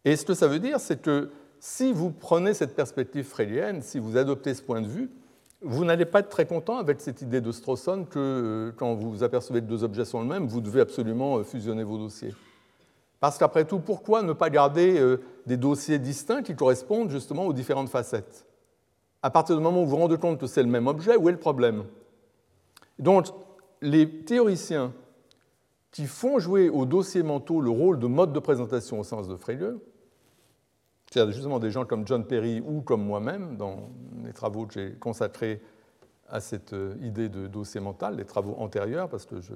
Et ce que ça veut dire, c'est que si vous prenez cette perspective freudienne, si vous adoptez ce point de vue, vous n'allez pas être très content avec cette idée de Strawson que euh, quand vous apercevez que deux objets sont le même, vous devez absolument euh, fusionner vos dossiers. Parce qu'après tout, pourquoi ne pas garder euh, des dossiers distincts qui correspondent justement aux différentes facettes? À partir du moment où vous vous rendez compte que c'est le même objet, où est le problème? Donc, les théoriciens qui font jouer aux dossiers mentaux le rôle de mode de présentation au sens de Frege, c'est justement des gens comme John Perry ou comme moi-même, dans les travaux que j'ai consacrés à cette euh, idée de dossier mental, les travaux antérieurs, parce que je...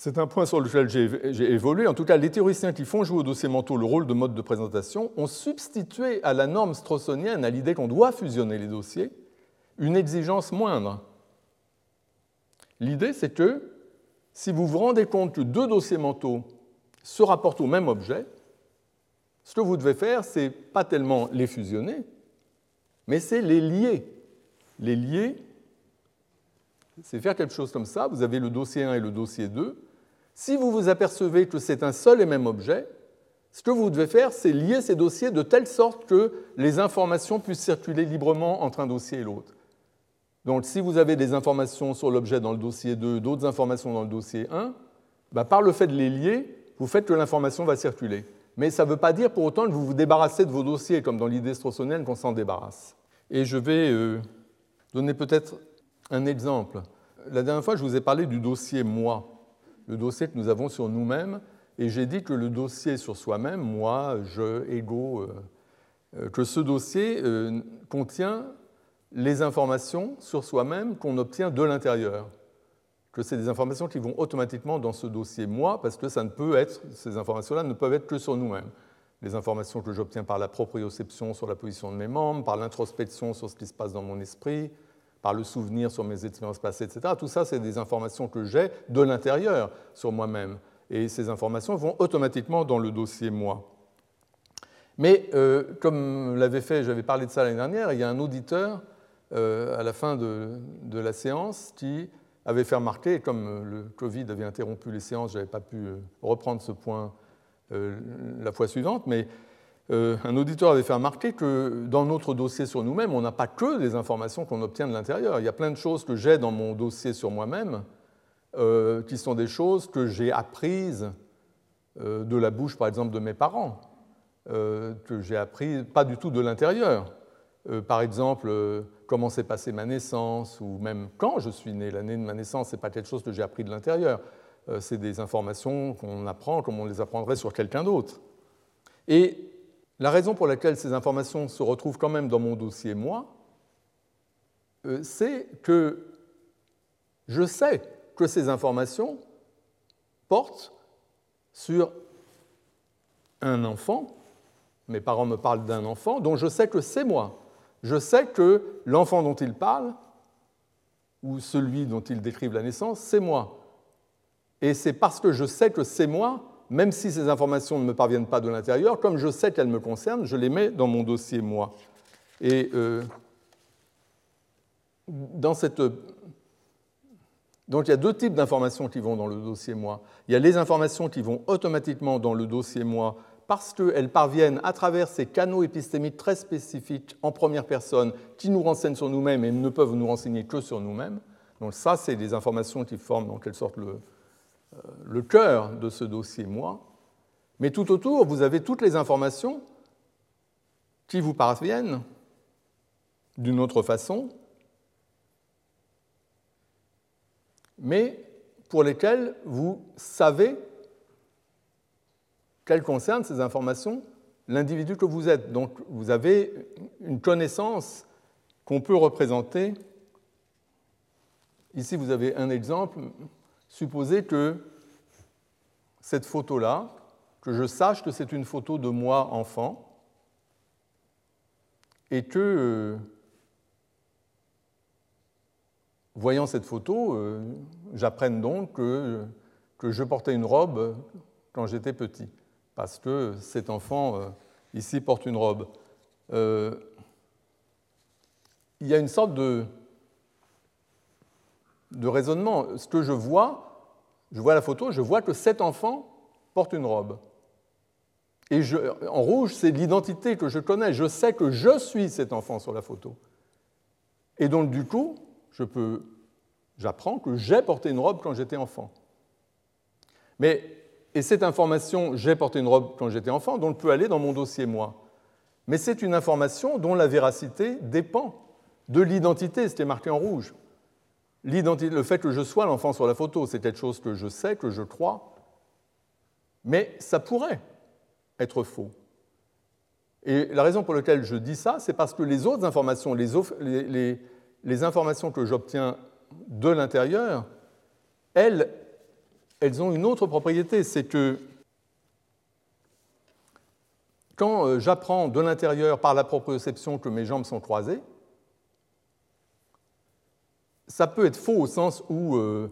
c'est un point sur lequel j'ai évolué. En tout cas, les théoriciens qui font jouer au dossier mentaux le rôle de mode de présentation ont substitué à la norme strawsonienne, à l'idée qu'on doit fusionner les dossiers, une exigence moindre. L'idée, c'est que si vous vous rendez compte que deux dossiers mentaux se rapportent au même objet, ce que vous devez faire, ce n'est pas tellement les fusionner, mais c'est les lier. Les lier, c'est faire quelque chose comme ça. Vous avez le dossier 1 et le dossier 2. Si vous vous apercevez que c'est un seul et même objet, ce que vous devez faire, c'est lier ces dossiers de telle sorte que les informations puissent circuler librement entre un dossier et l'autre. Donc si vous avez des informations sur l'objet dans le dossier 2, d'autres informations dans le dossier 1, bah, par le fait de les lier, vous faites que l'information va circuler mais ça ne veut pas dire pour autant que vous vous débarrassez de vos dossiers, comme dans l'idée strawsonienne qu'on s'en débarrasse. Et je vais euh, donner peut-être un exemple. La dernière fois, je vous ai parlé du dossier moi, le dossier que nous avons sur nous-mêmes, et j'ai dit que le dossier sur soi-même, moi, je, ego, euh, euh, que ce dossier contient les informations sur soi-même qu'on obtient de l'intérieur que c'est des informations qui vont automatiquement dans ce dossier moi, parce que ça ne peut être, ces informations-là ne peuvent être que sur nous-mêmes. Les informations que j'obtiens par la proprioception sur la position de mes membres, par l'introspection sur ce qui se passe dans mon esprit, par le souvenir sur mes expériences passées, etc. Tout ça, c'est des informations que j'ai de l'intérieur sur moi-même. Et ces informations vont automatiquement dans le dossier moi. Mais euh, comme l'avait fait, j'avais parlé de ça l'année dernière, il y a un auditeur euh, à la fin de, la séance qui avait fait remarquer, comme euh, le Covid avait interrompu les séances, je n'avais pas pu reprendre ce point la fois suivante, mais un auditeur avait fait remarquer que dans notre dossier sur nous-mêmes, on n'a pas que des informations qu'on obtient de l'intérieur. Il y a plein de choses que j'ai dans mon dossier sur moi-même qui sont des choses que j'ai apprises de la bouche, par exemple, de mes parents, que j'ai appris pas du tout de l'intérieur. par exemple, comment s'est passée ma naissance, ou même quand je suis né. L'année de ma naissance, ce n'est pas quelque chose que j'ai appris de l'intérieur. Euh, c'est des informations qu'on apprend comme on les apprendrait sur quelqu'un d'autre. Et la raison pour laquelle ces informations se retrouvent quand même dans mon dossier moi, euh, c'est que je sais que ces informations portent sur un enfant, mes parents me parlent d'un enfant, dont je sais que c'est moi je sais que l'enfant dont il parle, ou celui dont il décrivent la naissance, c'est moi. Et c'est parce que je sais que c'est moi, même si ces informations ne me parviennent pas de l'intérieur, comme je sais qu'elles me concernent, je les mets dans mon dossier moi. Et euh, dans cette... Donc il y a deux types d'informations qui vont dans le dossier moi. Il y a les informations qui vont automatiquement dans le dossier moi parce qu'elles parviennent à travers ces canaux épistémiques très spécifiques en première personne qui nous renseignent sur nous-mêmes et ne peuvent nous renseigner que sur nous-mêmes, Donc ça, c'est des informations qui forment en quelque sorte le, le cœur de ce dossier moi. Mais tout autour, vous avez toutes les informations qui vous parviennent d'une autre façon, mais pour lesquelles vous savez qu'elles concernent ces informations l'individu que vous êtes. Donc vous avez une connaissance qu'on peut représenter. Ici, vous avez un exemple. Supposez que cette photo-là, que je sache que c'est une photo de moi enfant, et que, euh, voyant cette photo, euh, j'apprenne donc que, je portais une robe quand j'étais petit parce que cet enfant euh, ici porte une robe. Il y a une sorte de, de raisonnement. Ce que je vois, je vois la photo, je vois que cet enfant porte une robe. Et en rouge, c'est l'identité que je connais. Je sais que je suis cet enfant sur la photo. Et donc, du coup, je peux, j'apprends que j'ai porté une robe quand j'étais enfant. Mais et cette information, j'ai porté une robe quand j'étais enfant, donc peut aller dans mon dossier moi. Mais c'est une information dont la véracité dépend de l'identité, c'était marqué en rouge. Le fait que je sois l'enfant sur la photo, c'est quelque chose que je sais, que je crois, mais ça pourrait être faux. Et la raison pour laquelle je dis ça, c'est parce que les autres informations, les, informations que j'obtiens de l'intérieur, elles, elles ont une autre propriété, c'est que quand euh, j'apprends de l'intérieur par la proprioception que mes jambes sont croisées, ça peut être faux au sens où, euh,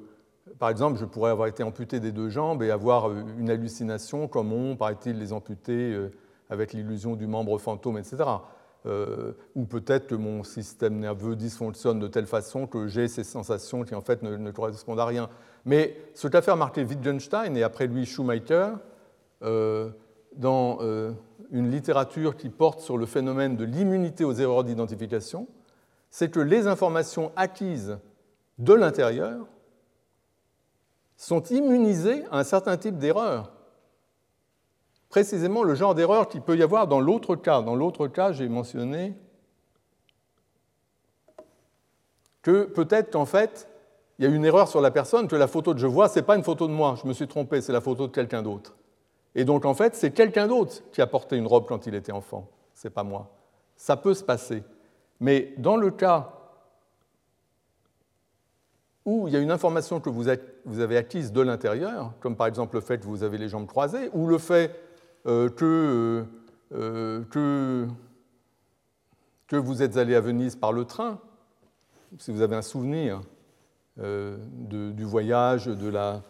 par exemple, je pourrais avoir été amputé des deux jambes et avoir euh, une hallucination comme on, paraît-il, les amputés avec l'illusion du membre fantôme, etc. ou peut-être que mon système nerveux dysfonctionne de telle façon que j'ai ces sensations qui en fait ne correspondent à rien. Mais ce qu'a fait remarquer Wittgenstein et après lui Schumacher, euh, dans euh, une littérature qui porte sur le phénomène de l'immunité aux erreurs d'identification, c'est que les informations acquises de l'intérieur sont immunisées à un certain type d'erreur. Précisément le genre d'erreur qu'il peut y avoir dans l'autre cas. Dans l'autre cas, j'ai mentionné que peut-être qu'en fait, il y a une erreur sur la personne, que la photo que je vois, ce n'est pas une photo de moi, je me suis trompé, c'est la photo de quelqu'un d'autre. Et donc en fait, c'est quelqu'un d'autre qui a porté une robe quand il était enfant, ce n'est pas moi. Ça peut se passer. Mais dans le cas où il y a une information que vous, avez acquise de l'intérieur, comme par exemple le fait que vous avez les jambes croisées, ou le fait euh, que, euh, euh, que, vous êtes allé à Venise par le train, si vous avez un souvenir du voyage, de la,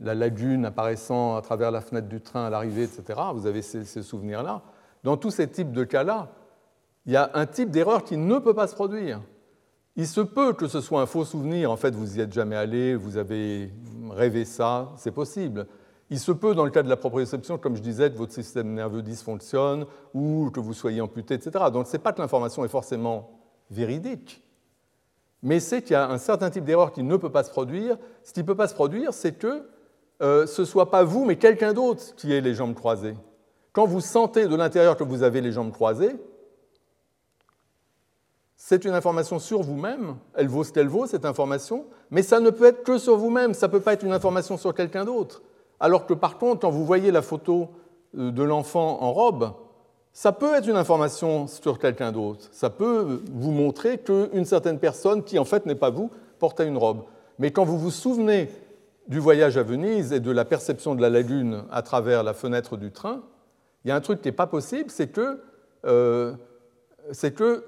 lagune apparaissant à travers la fenêtre du train à l'arrivée, etc. Vous avez ces, souvenirs-là. Dans tous ces types de cas-là, il y a un type d'erreur qui ne peut pas se produire. Il se peut que ce soit un faux souvenir, en fait, vous n'y êtes jamais allé, vous avez rêvé ça, c'est possible. Il se peut, dans le cas de la proprioception, comme je disais, que votre système nerveux dysfonctionne ou que vous soyez amputé, etc. Donc ce n'est pas que l'information est forcément véridique, mais c'est qu'il y a un certain type d'erreur qui ne peut pas se produire. Ce qui ne peut pas se produire, c'est que euh, ce ne soit pas vous, mais quelqu'un d'autre qui ait les jambes croisées. Quand vous sentez de l'intérieur que vous avez les jambes croisées, c'est une information sur vous-même, elle vaut ce qu'elle vaut, cette information, mais ça ne peut être que sur vous-même, ça ne peut pas être une information sur quelqu'un d'autre. Alors que par contre, quand vous voyez la photo euh, de l'enfant en robe, ça peut être une information sur quelqu'un d'autre. Ça peut vous montrer qu'une certaine personne, qui en fait n'est pas vous, portait une robe. Mais quand vous vous souvenez du voyage à Venise et de la perception de la lagune à travers la fenêtre du train, il y a un truc qui n'est pas possible, c'est que, euh, que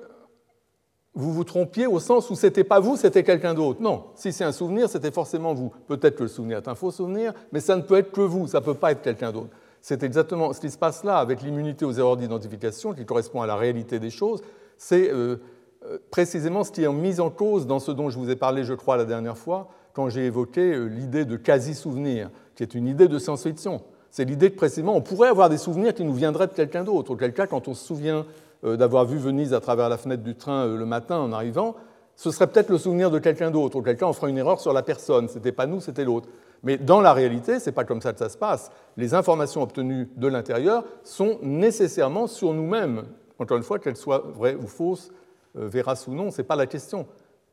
vous vous trompiez au sens où c'était pas vous, c'était quelqu'un d'autre. Non, si c'est un souvenir, c'était forcément vous. Peut-être que le souvenir est un faux souvenir, mais ça ne peut être que vous, ça ne peut pas être quelqu'un d'autre. C'est exactement ce qui se passe là avec l'immunité aux erreurs d'identification qui correspond à la réalité des choses. C'est euh, euh, précisément ce qui est mis en cause dans ce dont je vous ai parlé, je crois, la dernière fois, quand j'ai évoqué euh, l'idée de quasi-souvenir, qui est une idée de science-fiction. C'est l'idée que précisément on pourrait avoir des souvenirs qui nous viendraient de quelqu'un d'autre. Auquel cas, quand on se souvient d'avoir vu Venise à travers la fenêtre du train le matin en arrivant, ce serait peut-être le souvenir de quelqu'un d'autre, ou quelqu'un en fera une erreur sur la personne. Ce n'était pas nous, c'était l'autre. Mais dans la réalité, ce n'est pas comme ça que ça se passe. Les informations obtenues de l'intérieur sont nécessairement sur nous-mêmes. Encore une fois, qu'elles soient vraies ou fausses, euh, ou non, ce n'est pas la question.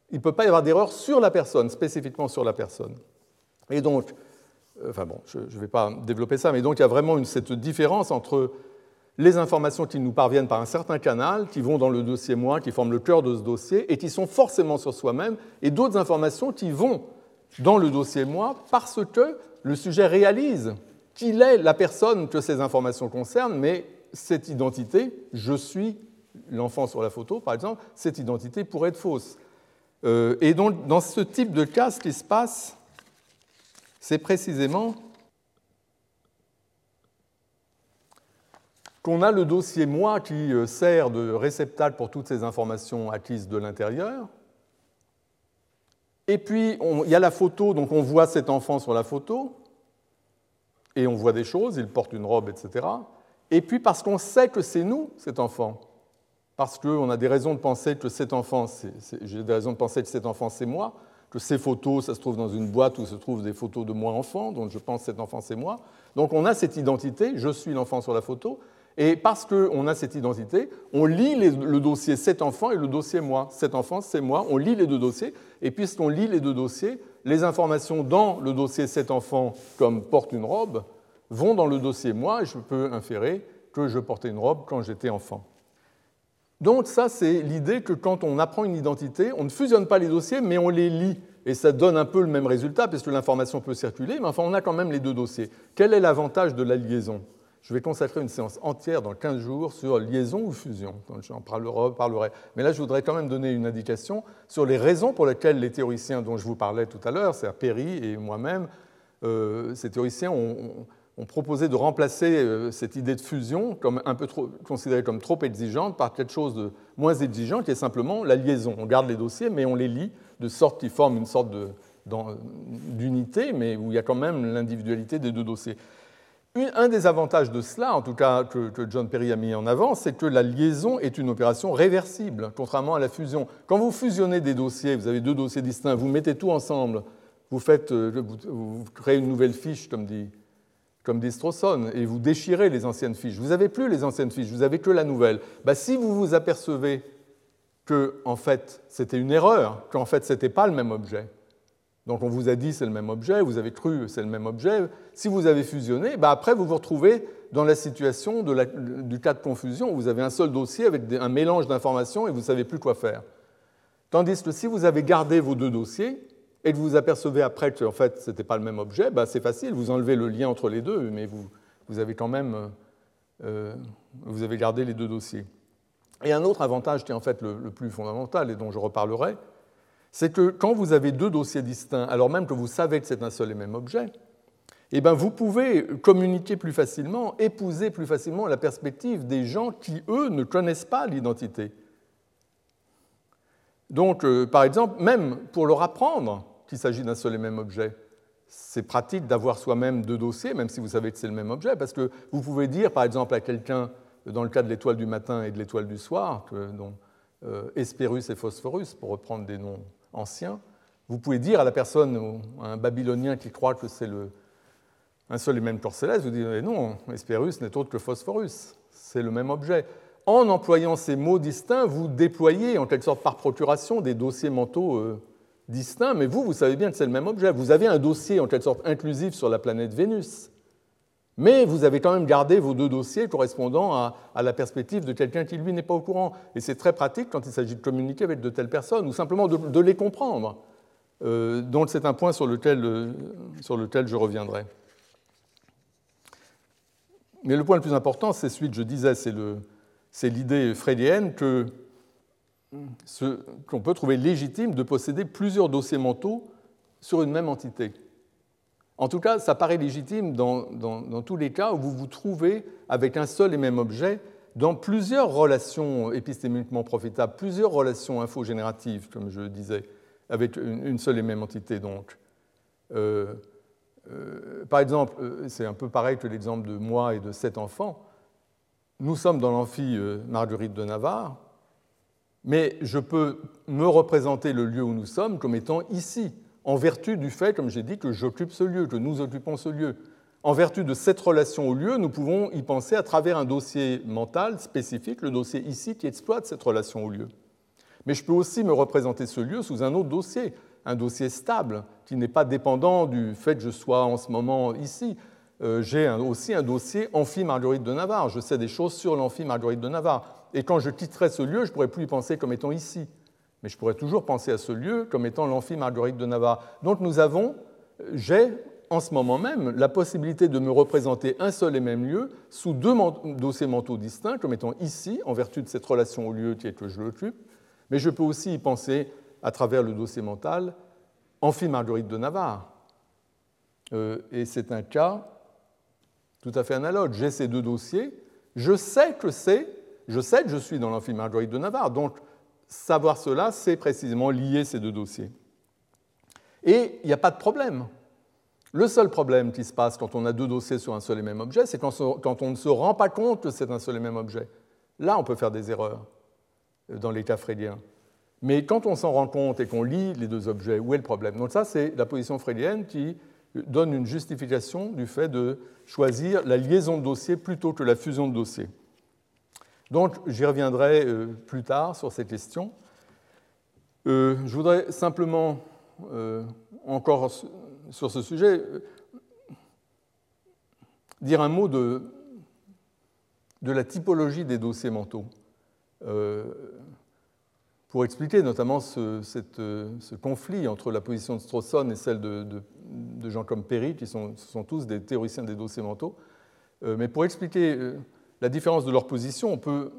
Il ne peut pas y avoir d'erreur sur la personne, spécifiquement sur la personne. Et donc, euh, enfin bon, je ne vais pas développer ça, mais donc il y a vraiment cette différence entre les informations qui nous parviennent par un certain canal, qui vont dans le dossier moi, qui forment le cœur de ce dossier, et qui sont forcément sur soi-même, et d'autres informations qui vont dans le dossier moi parce que le sujet réalise qu'il est la personne que ces informations concernent, mais cette identité, je suis l'enfant sur la photo par exemple, cette identité pourrait être fausse. Euh, et donc dans ce type de cas, ce qui se passe, c'est précisément qu'on a le dossier moi qui euh, sert de réceptacle pour toutes ces informations acquises de l'intérieur. Et puis, il y a la photo, donc on voit cet enfant sur la photo, et on voit des choses, il porte une robe, etc. Et puis, parce qu'on sait que c'est nous, cet enfant, parce qu'on a des raisons de penser que cet enfant, j'ai des raisons de penser que cet enfant, c'est moi, que ces photos, ça se trouve dans une boîte où se trouvent des photos de moi enfant, donc je pense cet enfant, c'est moi. Donc on a cette identité, je suis l'enfant sur la photo, et parce qu'on a cette identité, on lit le dossier cet enfant et le dossier moi. Cet enfant, c'est moi. On lit les deux dossiers. Et puisqu'on lit les deux dossiers, les informations dans le dossier cet enfant, comme porte une robe, vont dans le dossier moi. Et je peux inférer que je portais une robe quand j'étais enfant. Donc ça, c'est l'idée que quand on apprend une identité, on ne fusionne pas les dossiers, mais on les lit. Et ça donne un peu le même résultat, puisque l'information peut circuler, mais enfin, on a quand même les deux dossiers. Quel est l'avantage de la liaison? Je vais consacrer une séance entière dans 15 jours sur liaison ou fusion. J'en parlerai, Mais là, je voudrais quand même donner une indication sur les raisons pour lesquelles les théoriciens dont je vous parlais tout à l'heure, c'est-à-dire Perry et moi-même, euh, ces théoriciens ont, proposé de remplacer euh, cette idée de fusion, comme un peu considérée comme trop exigeante, par quelque chose de moins exigeant, qui est simplement la liaison. On garde les dossiers, mais on les lit de sorte qu'ils forment une sorte d'unité, mais où il y a quand même l'individualité des deux dossiers. Un des avantages de cela, en tout cas que, John Perry a mis en avant, c'est que la liaison est une opération réversible, contrairement à la fusion. Quand vous fusionnez des dossiers, vous avez deux dossiers distincts, vous mettez tout ensemble, vous, faites, euh, vous créez une nouvelle fiche, comme dit, comme dit et vous déchirez les anciennes fiches. Vous n'avez plus les anciennes fiches, vous n'avez que la nouvelle. Bah, si vous vous apercevez que en fait, c'était une erreur, qu'en fait, ce n'était pas le même objet, donc on vous a dit c'est le même objet, vous avez cru c'est le même objet. Si vous avez fusionné, bah après vous vous retrouvez dans la situation du cas de confusion vous avez un seul dossier avec un mélange d'informations et vous ne savez plus quoi faire. Tandis que si vous avez gardé vos deux dossiers et que vous apercevez après que en fait ce n'était pas le même objet, bah c'est facile, vous enlevez le lien entre les deux, mais vous, vous avez quand même euh, euh, vous avez gardé les deux dossiers. Et un autre avantage qui est en fait le plus fondamental et dont je reparlerai, c'est que quand vous avez deux dossiers distincts, alors même que vous savez que c'est un seul et même objet, eh bien vous pouvez communiquer plus facilement, épouser plus facilement la perspective des gens qui, eux, ne connaissent pas l'identité. Donc, euh, par exemple, même pour leur apprendre qu'il s'agit d'un seul et même objet, c'est pratique d'avoir soi-même deux dossiers, même si vous savez que c'est le même objet, parce que vous pouvez dire, par exemple, à quelqu'un, dans le cas de l'étoile du matin et de l'étoile du soir, dont euh, Hespérus et Phosphorus, pour reprendre des noms ancien, vous pouvez dire à la personne, à un babylonien qui croit que c'est un seul et même corps vous dites non, Hespérus n'est autre que Phosphorus, c'est le même objet. En employant ces mots distincts, vous déployez en quelque sorte par procuration des dossiers mentaux euh, distincts, mais vous, vous savez bien que c'est le même objet. Vous avez un dossier en quelque sorte inclusif sur la planète Vénus. Mais vous avez quand même gardé vos deux dossiers correspondant à, la perspective de quelqu'un qui, lui, n'est pas au courant. Et c'est très pratique quand il s'agit de communiquer avec de telles personnes, ou simplement de, les comprendre. Euh, donc c'est un point sur lequel, euh, sur lequel je reviendrai. Mais le point le plus important, c'est celui que je disais, c'est l'idée freudienne qu'on peut trouver légitime de posséder plusieurs dossiers mentaux sur une même entité. En tout cas, ça paraît légitime dans, tous les cas où vous vous trouvez avec un seul et même objet dans plusieurs relations épistémiquement profitables, plusieurs relations infogénératives, comme je disais, avec une, seule et même entité. Donc, euh, euh, par exemple, euh, c'est un peu pareil que l'exemple de moi et de sept enfants. Nous sommes dans l'amphi Marguerite de Navarre. Mais je peux me représenter le lieu où nous sommes comme étant ici, en vertu du fait, comme j'ai dit, que j'occupe ce lieu, que nous occupons ce lieu. En vertu de cette relation au lieu, nous pouvons y penser à travers un dossier mental spécifique, le dossier ici qui exploite cette relation au lieu. Mais je peux aussi me représenter ce lieu sous un autre dossier, un dossier stable, qui n'est pas dépendant du fait que je sois en ce moment ici. Euh, j'ai aussi un dossier amphi-Marguerite de Navarre. Je sais des choses sur l'amphi-Marguerite de Navarre. Et quand je quitterai ce lieu, je ne pourrai plus y penser comme étant ici. Mais je pourrais toujours penser à ce lieu comme étant l'amphi-Marguerite de Navarre. Donc nous avons, j'ai en ce moment même la possibilité de me représenter un seul et même lieu sous deux dossiers mentaux distincts, comme étant ici, en vertu de cette relation au lieu qui est que je l'occupe, mais je peux aussi y penser à travers le dossier mental Amphi-Marguerite de Navarre. Euh, et c'est un cas tout à fait analogue. J'ai ces deux dossiers, je sais que c'est, je sais que je suis dans l'amphi-Marguerite de Navarre, donc savoir cela, c'est précisément lier ces deux dossiers. Et il n'y a pas de problème. Le seul problème qui se passe quand on a deux dossiers sur un seul et même objet, c'est quand on ne se rend pas compte que c'est un seul et même objet. Là, on peut faire des erreurs euh, dans les cas. Mais quand on s'en rend compte et qu'on lit les deux objets, où est le problème? Donc ça, c'est la position freudienne qui donne une justification du fait de choisir la liaison de dossiers plutôt que la fusion de dossiers. Donc j'y reviendrai euh, plus tard sur ces questions. Euh, je voudrais simplement encore sur ce sujet, dire un mot de, la typologie des dossiers mentaux, euh, pour expliquer notamment ce, conflit entre la position de Strawson et celle de, gens comme Perry, qui sont, tous des théoriciens des dossiers mentaux. Euh, mais pour expliquer euh, la différence de leur position, on peut,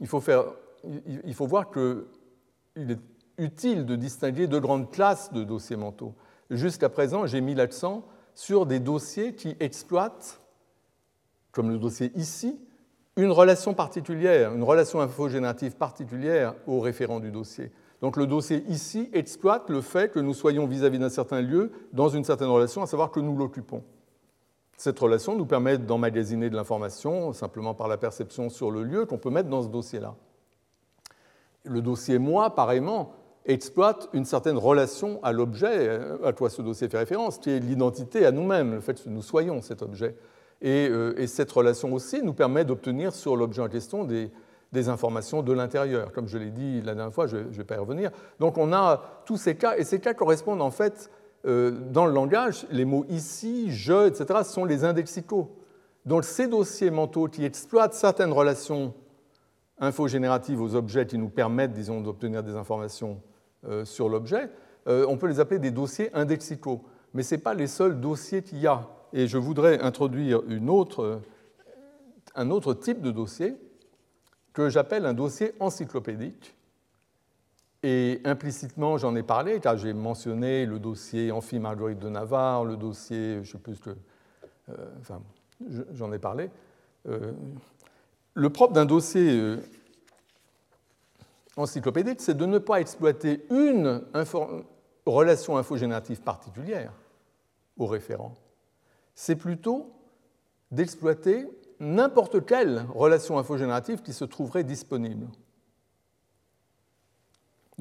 il, faut voir qu'il est utile de distinguer deux grandes classes de dossiers mentaux jusqu'à présent, j'ai mis l'accent sur des dossiers qui exploitent, comme le dossier ici, une relation particulière, une relation infogénérative particulière au référent du dossier. Donc le dossier ici exploite le fait que nous soyons vis-à-vis d'un certain lieu dans une certaine relation, à savoir que nous l'occupons. Cette relation nous permet d'emmagasiner de l'information simplement par la perception sur le lieu qu'on peut mettre dans ce dossier-là. Le dossier moi, pareillement, exploite une certaine relation à l'objet euh, à quoi ce dossier fait référence, qui est l'identité à nous-mêmes, le fait que nous soyons cet objet. Et, euh, cette relation aussi nous permet d'obtenir sur l'objet en question des, informations de l'intérieur. Comme je l'ai dit la dernière fois, je ne vais pas y revenir. Donc on a tous ces cas, et ces cas correspondent en fait, dans le langage, les mots ici, je, etc., sont les indexicaux. Donc ces dossiers mentaux qui exploitent certaines relations infogénératives aux objets qui nous permettent, disons, d'obtenir des informations euh, sur l'objet, euh, on peut les appeler des dossiers indexicaux. Mais ce n'est pas les seuls dossiers qu'il y a. Et je voudrais introduire une autre, un autre type de dossier que j'appelle un dossier encyclopédique. Et implicitement, j'en ai parlé, car j'ai mentionné le dossier Amphi-Marguerite de Navarre, le dossier, je ne sais plus que. Euh, enfin, j'en ai parlé. le propre d'un dossier encyclopédique, c'est de ne pas exploiter une relation infogénérative particulière au référent. C'est plutôt d'exploiter n'importe quelle relation infogénérative qui se trouverait disponible.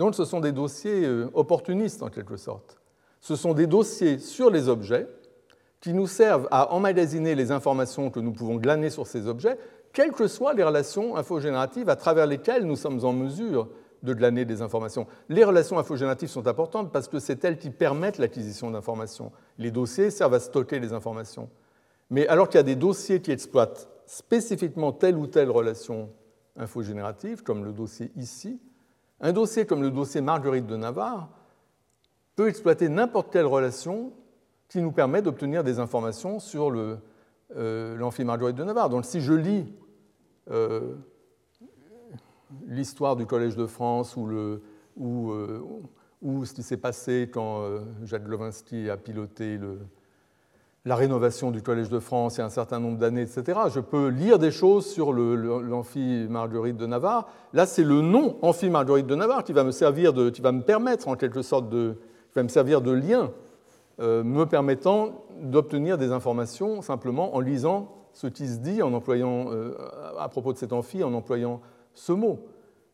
Donc ce sont des dossiers euh, opportunistes en quelque sorte. Ce sont des dossiers sur les objets qui nous servent à emmagasiner les informations que nous pouvons glaner sur ces objets quelles que soient les relations infogénératives à travers lesquelles nous sommes en mesure de glaner des informations. Les relations infogénératives sont importantes parce que c'est elles qui permettent l'acquisition d'informations. Les dossiers servent à stocker les informations. Mais alors qu'il y a des dossiers qui exploitent spécifiquement telle ou telle relation infogénérative, comme le dossier ici, un dossier comme le dossier Marguerite de Navarre peut exploiter n'importe quelle relation qui nous permet d'obtenir des informations sur euh, l'amphi-Marguerite de Navarre. Donc si je lis euh, l'histoire du Collège de France ou, euh, ce qui s'est passé quand Jacques Glowinski a piloté le, la rénovation du Collège de France il y a un certain nombre d'années, etc. Je peux lire des choses sur l'amphi Marguerite de Navarre. Là, c'est le nom amphi Marguerite de Navarre qui va me servir de, qui va me permettre en quelque sorte de, qui va me servir de lien, me permettant d'obtenir des informations simplement en lisant ce qui se dit en employant, euh, à propos de cet amphi, en employant ce mot.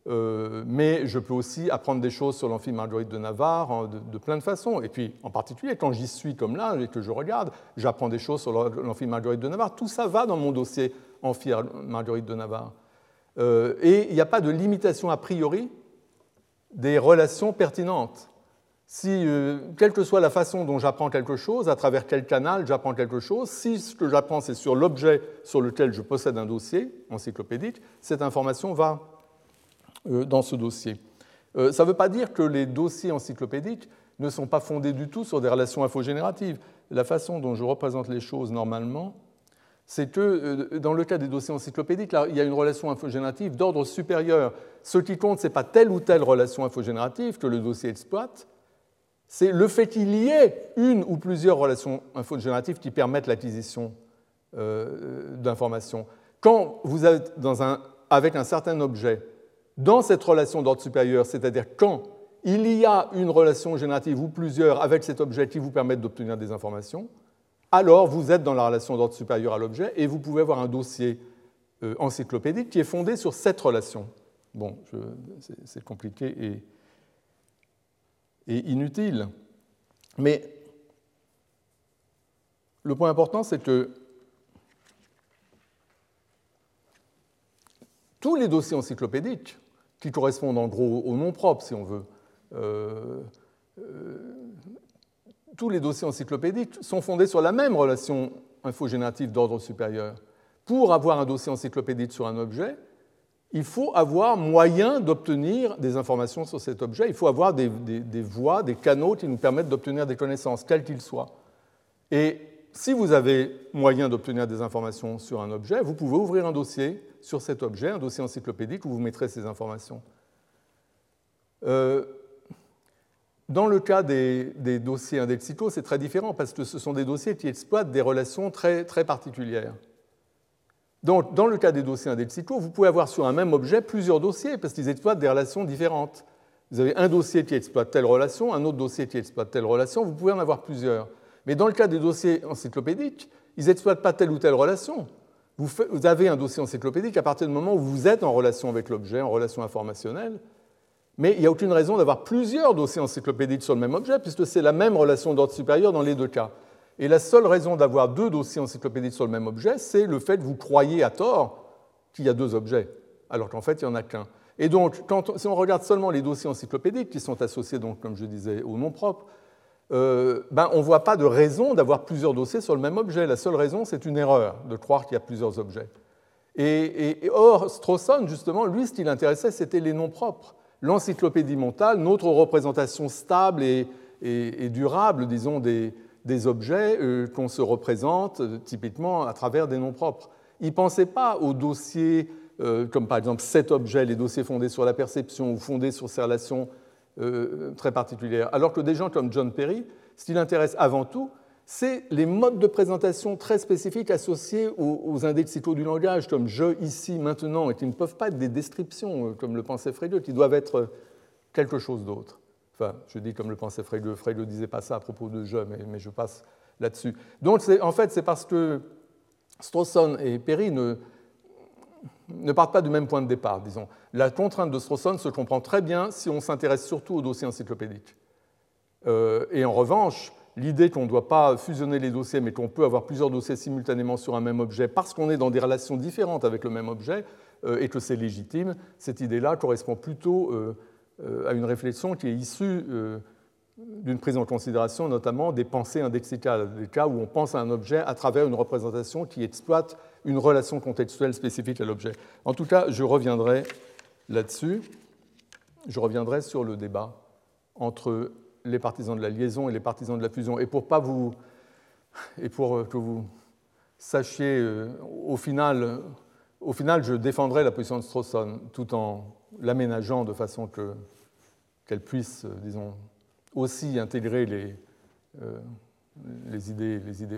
Euh, mais je peux aussi apprendre des choses sur l'amphi Marguerite de Navarre de, plein de façons. Et puis, en particulier, quand j'y suis comme là et que je regarde, j'apprends des choses sur l'amphi Marguerite de Navarre. Tout ça va dans mon dossier amphi Marguerite de Navarre. Euh, et il n'y a pas de limitation a priori des relations pertinentes. Si, euh, quelle que soit la façon dont j'apprends quelque chose, à travers quel canal j'apprends quelque chose, si ce que j'apprends c'est sur l'objet sur lequel je possède un dossier encyclopédique, cette information va dans ce dossier. Euh, ça ne veut pas dire que les dossiers encyclopédiques ne sont pas fondés du tout sur des relations infogénératives. La façon dont je représente les choses normalement, c'est que euh, dans le cas des dossiers encyclopédiques, il y a une relation infogénérative d'ordre supérieur. Ce qui compte, ce n'est pas telle ou telle relation infogénérative que le dossier exploite, c'est le fait qu'il y ait une ou plusieurs relations infogénératives qui permettent l'acquisition d'informations. Quand vous êtes avec un certain objet dans cette relation d'ordre supérieur, c'est-à-dire quand il y a une relation générative ou plusieurs avec cet objet qui vous permettent d'obtenir des informations, alors vous êtes dans la relation d'ordre supérieur à l'objet et vous pouvez avoir un dossier euh, encyclopédique qui est fondé sur cette relation. Bon, c'est compliqué et, et inutile. Mais le point important, c'est que tous les dossiers encyclopédiques qui correspondent en gros au nom propre, si on veut. Euh, euh, tous les dossiers encyclopédiques sont fondés sur la même relation infogénérative d'ordre supérieur. Pour avoir un dossier encyclopédique sur un objet, il faut avoir moyen d'obtenir des informations sur cet objet, il faut avoir des, des voies, des canaux qui nous permettent d'obtenir des connaissances, quels qu'ils soient. Et si vous avez moyen d'obtenir des informations sur un objet, vous pouvez ouvrir un dossier sur cet objet, un dossier encyclopédique où vous mettrez ces informations. Euh, dans le cas des, dossiers indexicaux, c'est très différent parce que ce sont des dossiers qui exploitent des relations très, très particulières. Donc, dans le cas des dossiers indexicaux, vous pouvez avoir sur un même objet plusieurs dossiers parce qu'ils exploitent des relations différentes. Vous avez un dossier qui exploite telle relation, un autre dossier qui exploite telle relation, vous pouvez en avoir plusieurs. Mais dans le cas des dossiers encyclopédiques, ils n'exploitent pas telle ou telle relation. Vous, avez un dossier encyclopédique à partir du moment où vous êtes en relation avec l'objet, en relation informationnelle, mais il n'y a aucune raison d'avoir plusieurs dossiers encyclopédiques sur le même objet, puisque c'est la même relation d'ordre supérieur dans les deux cas. Et la seule raison d'avoir deux dossiers encyclopédiques sur le même objet, c'est le fait que vous croyez à tort qu'il y a deux objets, alors qu'en fait, il n'y en a qu'un. Et donc, si on regarde seulement les dossiers encyclopédiques qui sont associés, donc, comme je disais, au nom propre, euh, ben, on ne voit pas de raison d'avoir plusieurs dossiers sur le même objet. La seule raison, c'est une erreur de croire qu'il y a plusieurs objets. Et, or, Strawson, justement, lui, ce qui l'intéressait, c'était les noms propres. L'encyclopédie mentale, notre représentation stable et, durable, disons, des, objets euh, qu'on se représente euh, typiquement à travers des noms propres. Il ne pensait pas aux dossiers, comme par exemple cet objet, les dossiers fondés sur la perception ou fondés sur ces relations euh, très particulière. Alors que des gens comme John Perry, ce qui l'intéresse avant tout, c'est les modes de présentation très spécifiques associés aux, indexicaux du langage, comme je, ici, maintenant, et qui ne peuvent pas être des descriptions, euh, comme le pensait Frege, qui doivent être quelque chose d'autre. Enfin, je dis comme le pensait Frege, Frege ne disait pas ça à propos de je, mais, mais je passe là-dessus. Donc, en fait, c'est parce que Strawson et Perry ne, ne partent pas du même point de départ, disons. La contrainte de Strawson se comprend très bien si on s'intéresse surtout aux dossiers encyclopédiques. Euh, et en revanche, l'idée qu'on ne doit pas fusionner les dossiers, mais qu'on peut avoir plusieurs dossiers simultanément sur un même objet parce qu'on est dans des relations différentes avec le même objet euh, et que c'est légitime, cette idée-là correspond plutôt euh, à une réflexion qui est issue d'une prise en considération notamment des pensées indexicales, des cas où on pense à un objet à travers une représentation qui exploite une relation contextuelle spécifique à l'objet. En tout cas, je reviendrai là-dessus. Je reviendrai sur le débat entre les partisans de la liaison et les partisans de la fusion. Et pour pas vous et pour que vous sachiez, euh, au final, au final, je défendrai la position de Strawson tout en l'aménageant de façon qu'elle puisse, euh, disons, aussi intégrer les, euh, les idées, les idées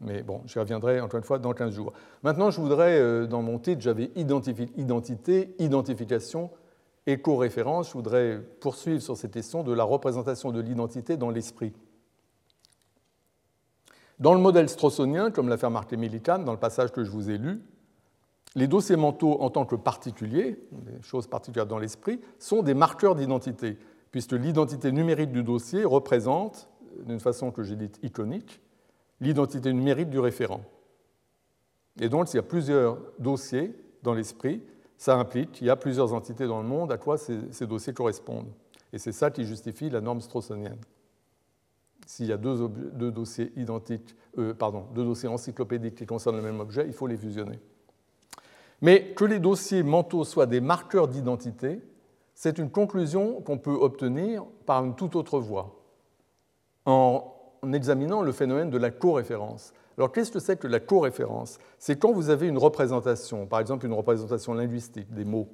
Mais bon, j'y reviendrai encore une fois dans 15 jours. Maintenant, je voudrais, euh, dans mon titre, j'avais identité, identification, éco-référence. Je voudrais poursuivre sur cette question de la représentation de l'identité dans l'esprit. Dans le modèle strawsonien, comme l'a fait remarquer Millikan dans le passage que je vous ai lu, les dossiers mentaux en tant que particuliers, des choses particulières dans l'esprit, sont des marqueurs d'identité, puisque l'identité numérique du dossier représente, d'une façon que j'ai dite iconique, l'identité numérique du référent. Et donc, s'il y a plusieurs dossiers dans l'esprit, ça implique qu'il y a plusieurs entités dans le monde à quoi ces, dossiers correspondent. Et c'est ça qui justifie la norme straussonienne. S'il y a deux, dossiers identiques, euh, pardon, deux dossiers encyclopédiques qui concernent le même objet, il faut les fusionner. Mais que les dossiers mentaux soient des marqueurs d'identité, c'est une conclusion qu'on peut obtenir par une toute autre voie, en examinant le phénomène de la coréférence. Alors qu'est-ce que c'est que la coréférence? C'est quand vous avez une représentation, par exemple une représentation linguistique des mots,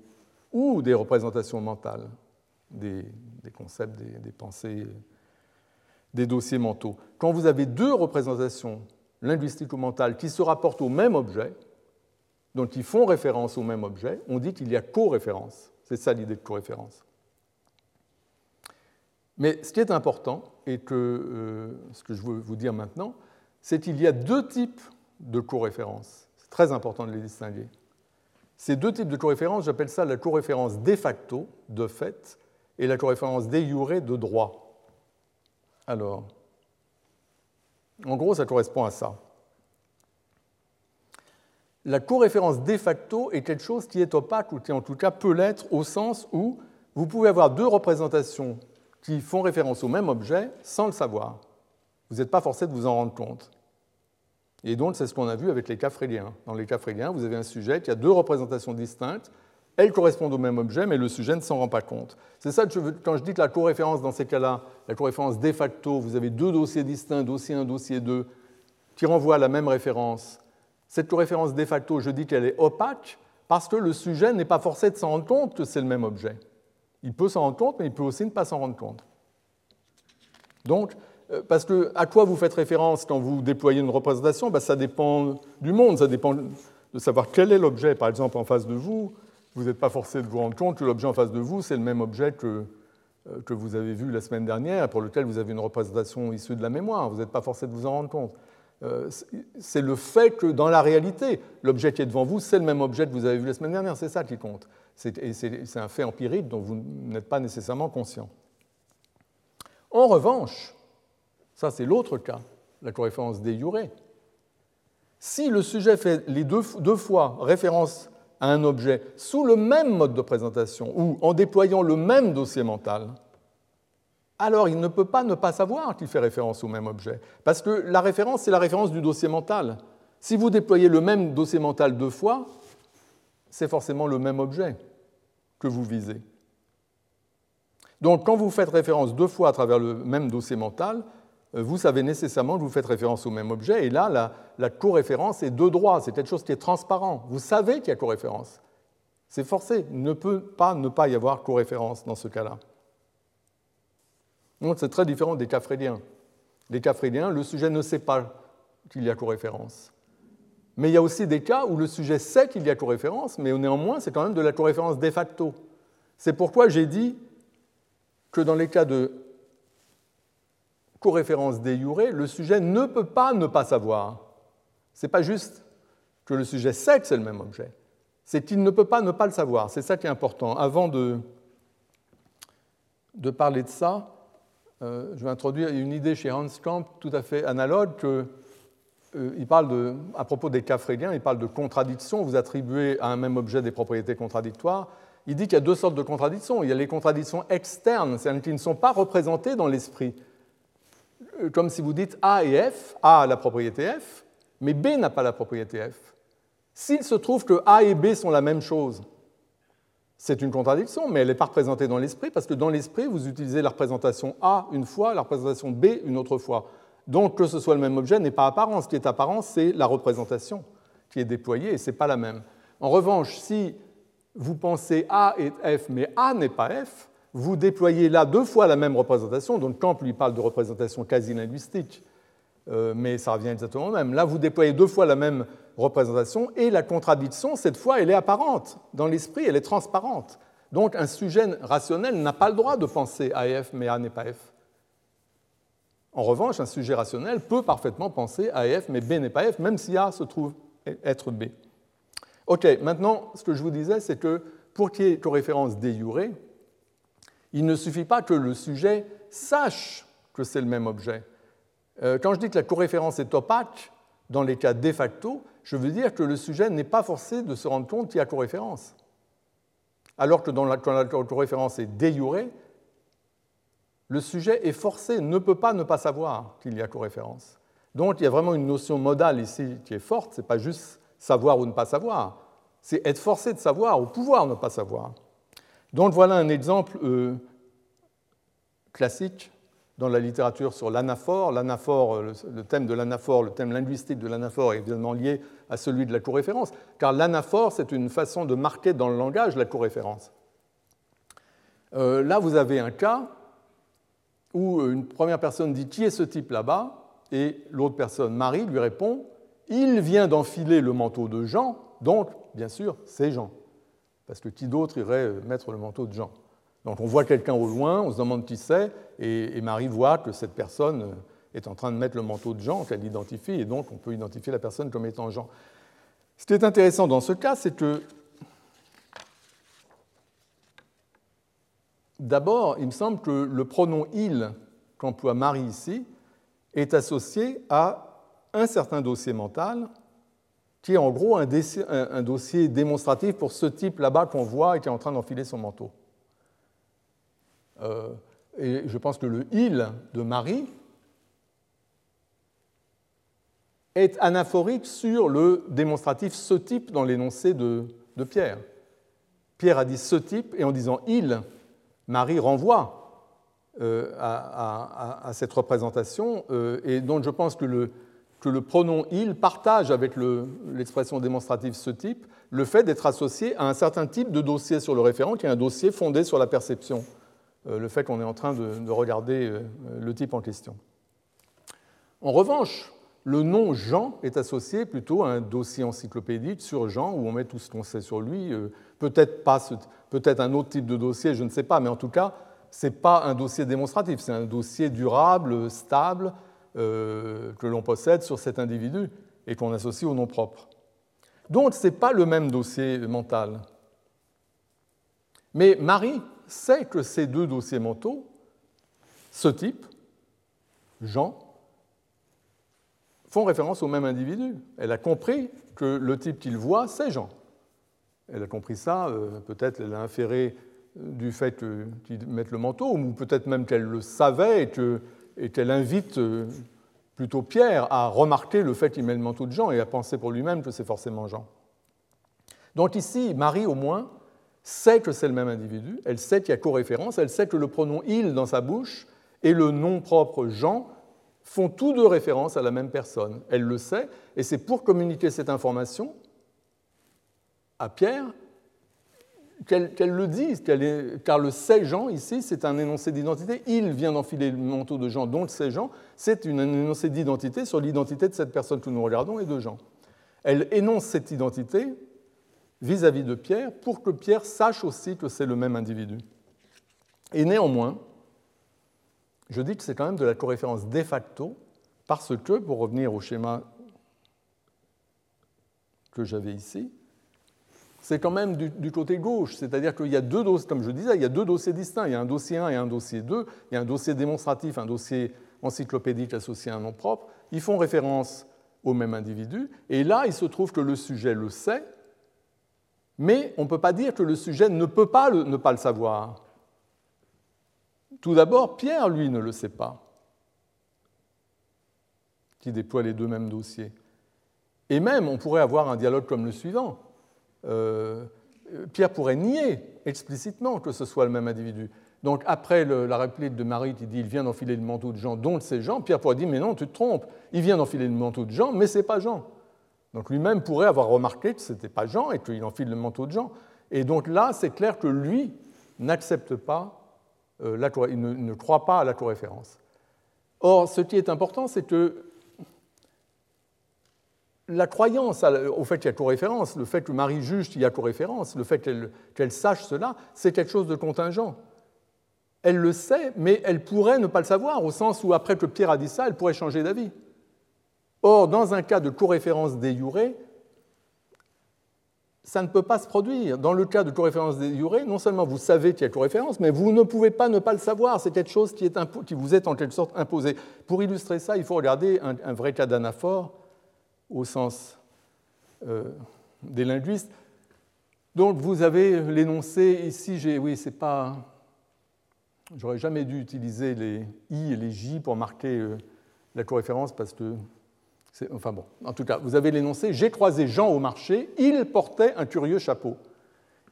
ou des représentations mentales, des, concepts, des, pensées, des dossiers mentaux. Quand vous avez deux représentations linguistiques ou mentales qui se rapportent au même objet, donc qui font référence au même objet, on dit qu'il y a coréférence. C'est ça l'idée de coréférence. Mais ce qui est important, et que, euh, ce que je veux vous dire maintenant, c'est qu'il y a deux types de coréférence. C'est très important de les distinguer. Ces deux types de coréférence, j'appelle ça la coréférence de facto, de fait, et la coréférence de jure, de droit. Alors, en gros, ça correspond à ça. La coréférence de facto est quelque chose qui est opaque, ou qui en tout cas peut l'être, au sens où vous pouvez avoir deux représentations qui font référence au même objet sans le savoir. Vous n'êtes pas forcé de vous en rendre compte. Et donc, c'est ce qu'on a vu avec les cas fréliens. Dans les cas fréliens, vous avez un sujet qui a deux représentations distinctes. Elles correspondent au même objet, mais le sujet ne s'en rend pas compte. C'est ça que je veux, quand je dis que la coréférence dans ces cas-là, la coréférence de facto, vous avez deux dossiers distincts, dossier 1, dossier 2, qui renvoient à la même référence. Cette coréférence de facto, je dis qu'elle est opaque parce que le sujet n'est pas forcé de s'en rendre compte que c'est le même objet. Il peut s'en rendre compte, mais il peut aussi ne pas s'en rendre compte. Donc, euh, parce que à quoi vous faites référence quand vous déployez une représentation? Ben, Ça dépend du monde, ça dépend de savoir quel est l'objet. Par exemple, en face de vous, vous n'êtes pas forcé de vous rendre compte que l'objet en face de vous, c'est le même objet que, euh, que vous avez vu la semaine dernière, pour lequel vous avez une représentation issue de la mémoire. Vous n'êtes pas forcé de vous en rendre compte. Euh, c'est le fait que dans la réalité, l'objet qui est devant vous, c'est le même objet que vous avez vu la semaine dernière. C'est ça qui compte. C'est un fait empirique dont vous n'êtes pas nécessairement conscient. En revanche, ça, c'est l'autre cas, la coréférence des jure. Si le sujet fait les deux, fois référence à un objet sous le même mode de présentation ou en déployant le même dossier mental, alors il ne peut pas ne pas savoir qu'il fait référence au même objet. Parce que la référence, c'est la référence du dossier mental. Si vous déployez le même dossier mental deux fois, c'est forcément le même objet que vous visez. Donc quand vous faites référence deux fois à travers le même dossier mental, euh, vous savez nécessairement que vous faites référence au même objet, et là, la, la coréférence est de droit, c'est quelque chose qui est transparent. Vous savez qu'il y a coréférence. C'est forcé, il ne peut pas ne pas y avoir coréférence dans ce cas-là. Donc c'est très différent des cas fréliens. Les cas fréliens, le sujet ne sait pas qu'il y a coréférence. Mais il y a aussi des cas où le sujet sait qu'il y a coréférence, mais néanmoins, c'est quand même de la coréférence de facto. C'est pourquoi j'ai dit que dans les cas de coréférence de jure, le sujet ne peut pas ne pas savoir. Ce n'est pas juste que le sujet sait que c'est le même objet, c'est qu'il ne peut pas ne pas le savoir. C'est ça qui est important. Avant de, de parler de ça, euh, je vais introduire une idée chez Hans Kamp tout à fait analogue. Euh, il parle à propos des cas fréliens, il parle de contradiction. Vous attribuez à un même objet des propriétés contradictoires. Il dit qu'il y a deux sortes de contradictions. Il y a les contradictions externes, c'est-à-dire qui ne sont pas représentées dans l'esprit. Euh, comme si vous dites A et F, A a la propriété F, mais B n'a pas la propriété F. S'il se trouve que A et B sont la même chose, c'est une contradiction, mais elle n'est pas représentée dans l'esprit, parce que dans l'esprit, vous utilisez la représentation A une fois, la représentation B une autre fois. Donc que ce soit le même objet n'est pas apparent. Ce qui est apparent, c'est la représentation qui est déployée, et ce n'est pas la même. En revanche, si vous pensez A et F, mais A n'est pas F, vous déployez là deux fois la même représentation, donc Camp lui parle de représentation quasi-linguistique, euh, mais ça revient exactement au même. Là, vous déployez deux fois la même représentation et la contradiction, cette fois, elle est apparente. Dans l'esprit, elle est transparente. Donc un sujet rationnel n'a pas le droit de penser à F, mais A n'est pas F. En revanche, un sujet rationnel peut parfaitement penser à F, mais B n'est pas F, même si A se trouve être B. Ok, maintenant, ce que je vous disais, c'est que pour qu'il y ait coréférence déjurée, il ne suffit pas que le sujet sache que c'est le même objet. Euh, quand je dis que la coréférence est opaque, dans les cas de facto, je veux dire que le sujet n'est pas forcé de se rendre compte qu'il y a coréférence. Alors que dans la, quand la coréférence est déjurée, le sujet est forcé, ne peut pas ne pas savoir qu'il y a coréférence. Donc il y a vraiment une notion modale ici qui est forte, ce n'est pas juste savoir ou ne pas savoir, c'est être forcé de savoir ou pouvoir ne pas savoir. Donc voilà un exemple euh, classique dans la littérature sur l'anaphore. L'anaphore, le, thème de l'anaphore, le thème linguistique de l'anaphore est évidemment lié à celui de la coréférence, car l'anaphore, c'est une façon de marquer dans le langage la coréférence. Euh, là, vous avez un cas où une première personne dit Qui est ce type là-bas? Et l'autre personne, Marie, lui répond Il vient d'enfiler le manteau de Jean, donc, bien sûr, c'est Jean. Parce que qui d'autre irait mettre le manteau de Jean? Donc on voit quelqu'un au loin, on se demande qui c'est, et, Marie voit que cette personne est en train de mettre le manteau de Jean, qu'elle identifie, et donc on peut identifier la personne comme étant Jean. Ce qui est intéressant dans ce cas, c'est que d'abord, il me semble que le pronom il qu'emploie Marie ici est associé à un certain dossier mental qui est en gros un, dossier démonstratif pour ce type là-bas qu'on voit et qui est en train d'enfiler son manteau. Euh, et je pense que le il de Marie est anaphorique sur le démonstratif ce type dans l'énoncé de, Pierre. Pierre a dit ce type, et en disant il, Marie renvoie euh, à, cette représentation, euh, et donc je pense que le, pronom il partage avec l'expression démonstrative ce type le fait d'être associé à un certain type de dossier sur le référent, qui est un dossier fondé sur la perception, le fait qu'on est en train de, regarder le type en question. En revanche, le nom Jean est associé plutôt à un dossier encyclopédique sur Jean, où on met tout ce qu'on sait sur lui, peut-être pas peut-être un autre type de dossier, je ne sais pas, mais en tout cas, ce n'est pas un dossier démonstratif, c'est un dossier durable, stable, euh, que l'on possède sur cet individu et qu'on associe au nom propre. Donc ce n'est pas le même dossier mental. Mais Marie sait que ces deux dossiers mentaux, ce type, Jean, font référence au même individu. Elle a compris que le type qu'il voit, c'est Jean. Elle a compris ça, euh, peut-être elle a inféré du fait qu'il mette le manteau, ou peut-être même qu'elle le savait et qu'elle invite euh, plutôt Pierre à remarquer le fait qu'il met le manteau de Jean et à penser pour lui-même que c'est forcément Jean. Donc ici, Marie au moins sait que c'est le même individu, elle sait qu'il y a co-référence, elle sait que le pronom il dans sa bouche et le nom propre Jean font tous deux référence à la même personne. Elle le sait, et c'est pour communiquer cette information à Pierre qu'elle le dise, car le c'est Jean ici, c'est un énoncé d'identité. Il vient d'enfiler le manteau de Jean, donc c'est Jean. C'est un énoncé d'identité sur l'identité de cette personne que nous regardons et de Jean. Elle énonce cette identité vis-à-vis -vis de Pierre pour que Pierre sache aussi que c'est le même individu. Et néanmoins, je dis que c'est quand même de la corréférence de facto, parce que, pour revenir au schéma que j'avais ici, c'est quand même du, côté gauche. C'est-à-dire qu'il y a deux dossiers, comme je disais, il y a deux dossiers distincts. Il y a un dossier 1 et un dossier 2. Il y a un dossier démonstratif, un dossier encyclopédique associé à un nom propre. Ils font référence au même individu. Et là, il se trouve que le sujet le sait, mais on ne peut pas dire que le sujet ne peut pas ne pas le savoir. Tout d'abord, Pierre, lui, ne le sait pas, qui déploie les deux mêmes dossiers. Et même, on pourrait avoir un dialogue comme le suivant. Euh, Pierre pourrait nier explicitement que ce soit le même individu. Donc après la réplique de Marie qui dit il vient d'enfiler le manteau de Jean, dont c'est Jean, Pierre pourrait dire mais non, tu te trompes, il vient d'enfiler le manteau de Jean, mais c'est pas Jean. Donc lui-même pourrait avoir remarqué que ce n'était pas Jean et qu'il enfile le manteau de Jean. Et donc là, c'est clair que lui n'accepte pas, euh, la, il ne, croit pas à la co-référence. Or, ce qui est important, c'est que la croyance au fait qu'il y a co-référence, le fait que Marie juge qu'il y a co-référence, le fait qu'elle sache cela, c'est quelque chose de contingent. Elle le sait, mais elle pourrait ne pas le savoir, au sens où après que Pierre a dit ça, elle pourrait changer d'avis. Or, dans un cas de co-référence déjurée, ça ne peut pas se produire. Dans le cas de coréférence des jure, non seulement vous savez qu'il y a coréférence, mais vous ne pouvez pas ne pas le savoir. C'est quelque chose qui, est vous est en quelque sorte imposé. Pour illustrer ça, il faut regarder un, vrai cas d'anaphore au sens euh, des linguistes. Donc vous avez l'énoncé ici, oui, c'est pas. J'aurais jamais dû utiliser les i et les j pour marquer euh, la coréférence parce que Enfin bon, en tout cas, vous avez l'énoncé J'ai croisé Jean au marché, il portait un curieux chapeau.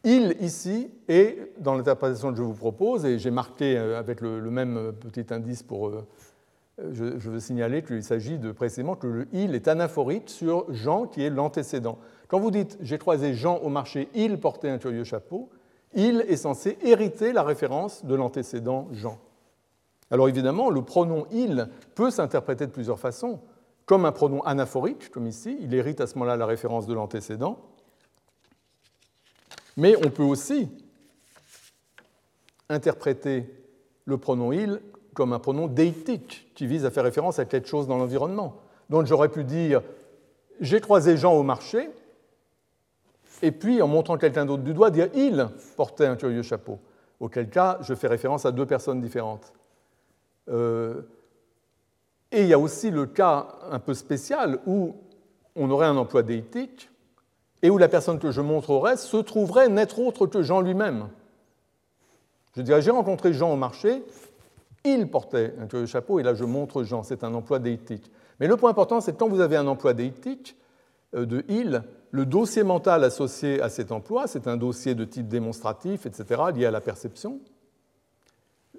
Il, ici, est dans l'interprétation que je vous propose, et j'ai marqué euh, avec le, même petit indice pour. Euh, je, veux signaler qu'il s'agit de précisément que le il est anaphorite sur Jean qui est l'antécédent. Quand vous dites J'ai croisé Jean au marché, il portait un curieux chapeau, il est censé hériter la référence de l'antécédent Jean. Alors évidemment, le pronom il peut s'interpréter de plusieurs façons comme un pronom anaphorique, comme ici, il hérite à ce moment-là la référence de l'antécédent. Mais on peut aussi interpréter le pronom il comme un pronom déitique qui vise à faire référence à quelque chose dans l'environnement. Donc j'aurais pu dire j'ai croisé Jean au marché, et puis en montrant quelqu'un d'autre du doigt, dire il portait un curieux chapeau. Auquel cas, je fais référence à deux personnes différentes. Euh, et il y a aussi le cas un peu spécial où on aurait un emploi déitique et où la personne que je montrerai se trouverait n'être autre que Jean lui-même. Je dirais, j'ai rencontré Jean au marché, il portait un chapeau, et là je montre Jean, c'est un emploi déitique. Mais le point important, c'est que quand vous avez un emploi déitique euh, de il, le dossier mental associé à cet emploi, c'est un dossier de type démonstratif, etc., lié à la perception,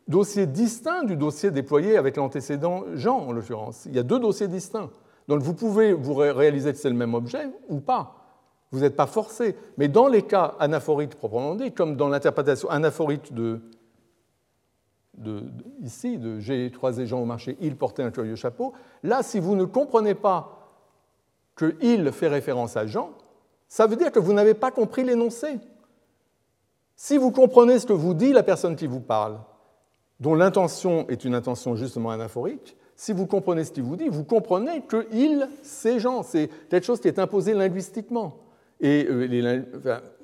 dossier distinct du dossier déployé avec l'antécédent Jean, en l'occurrence. Il y a deux dossiers distincts. Donc vous pouvez vous réaliser que c'est le même objet ou pas. Vous n'êtes pas forcé. Mais dans les cas anaphoriques proprement dit, comme dans l'interprétation anaphorite de, ici, de j'ai croisé Jean au marché, il portait un curieux chapeau, là, si vous ne comprenez pas que il fait référence à Jean, ça veut dire que vous n'avez pas compris l'énoncé. Si vous comprenez ce que vous dit la personne qui vous parle, dont l'intention est une intention justement anaphorique, si vous comprenez ce qu'il vous dit, vous comprenez que il, c'est Jean, c'est quelque chose qui est imposé linguistiquement. Et euh,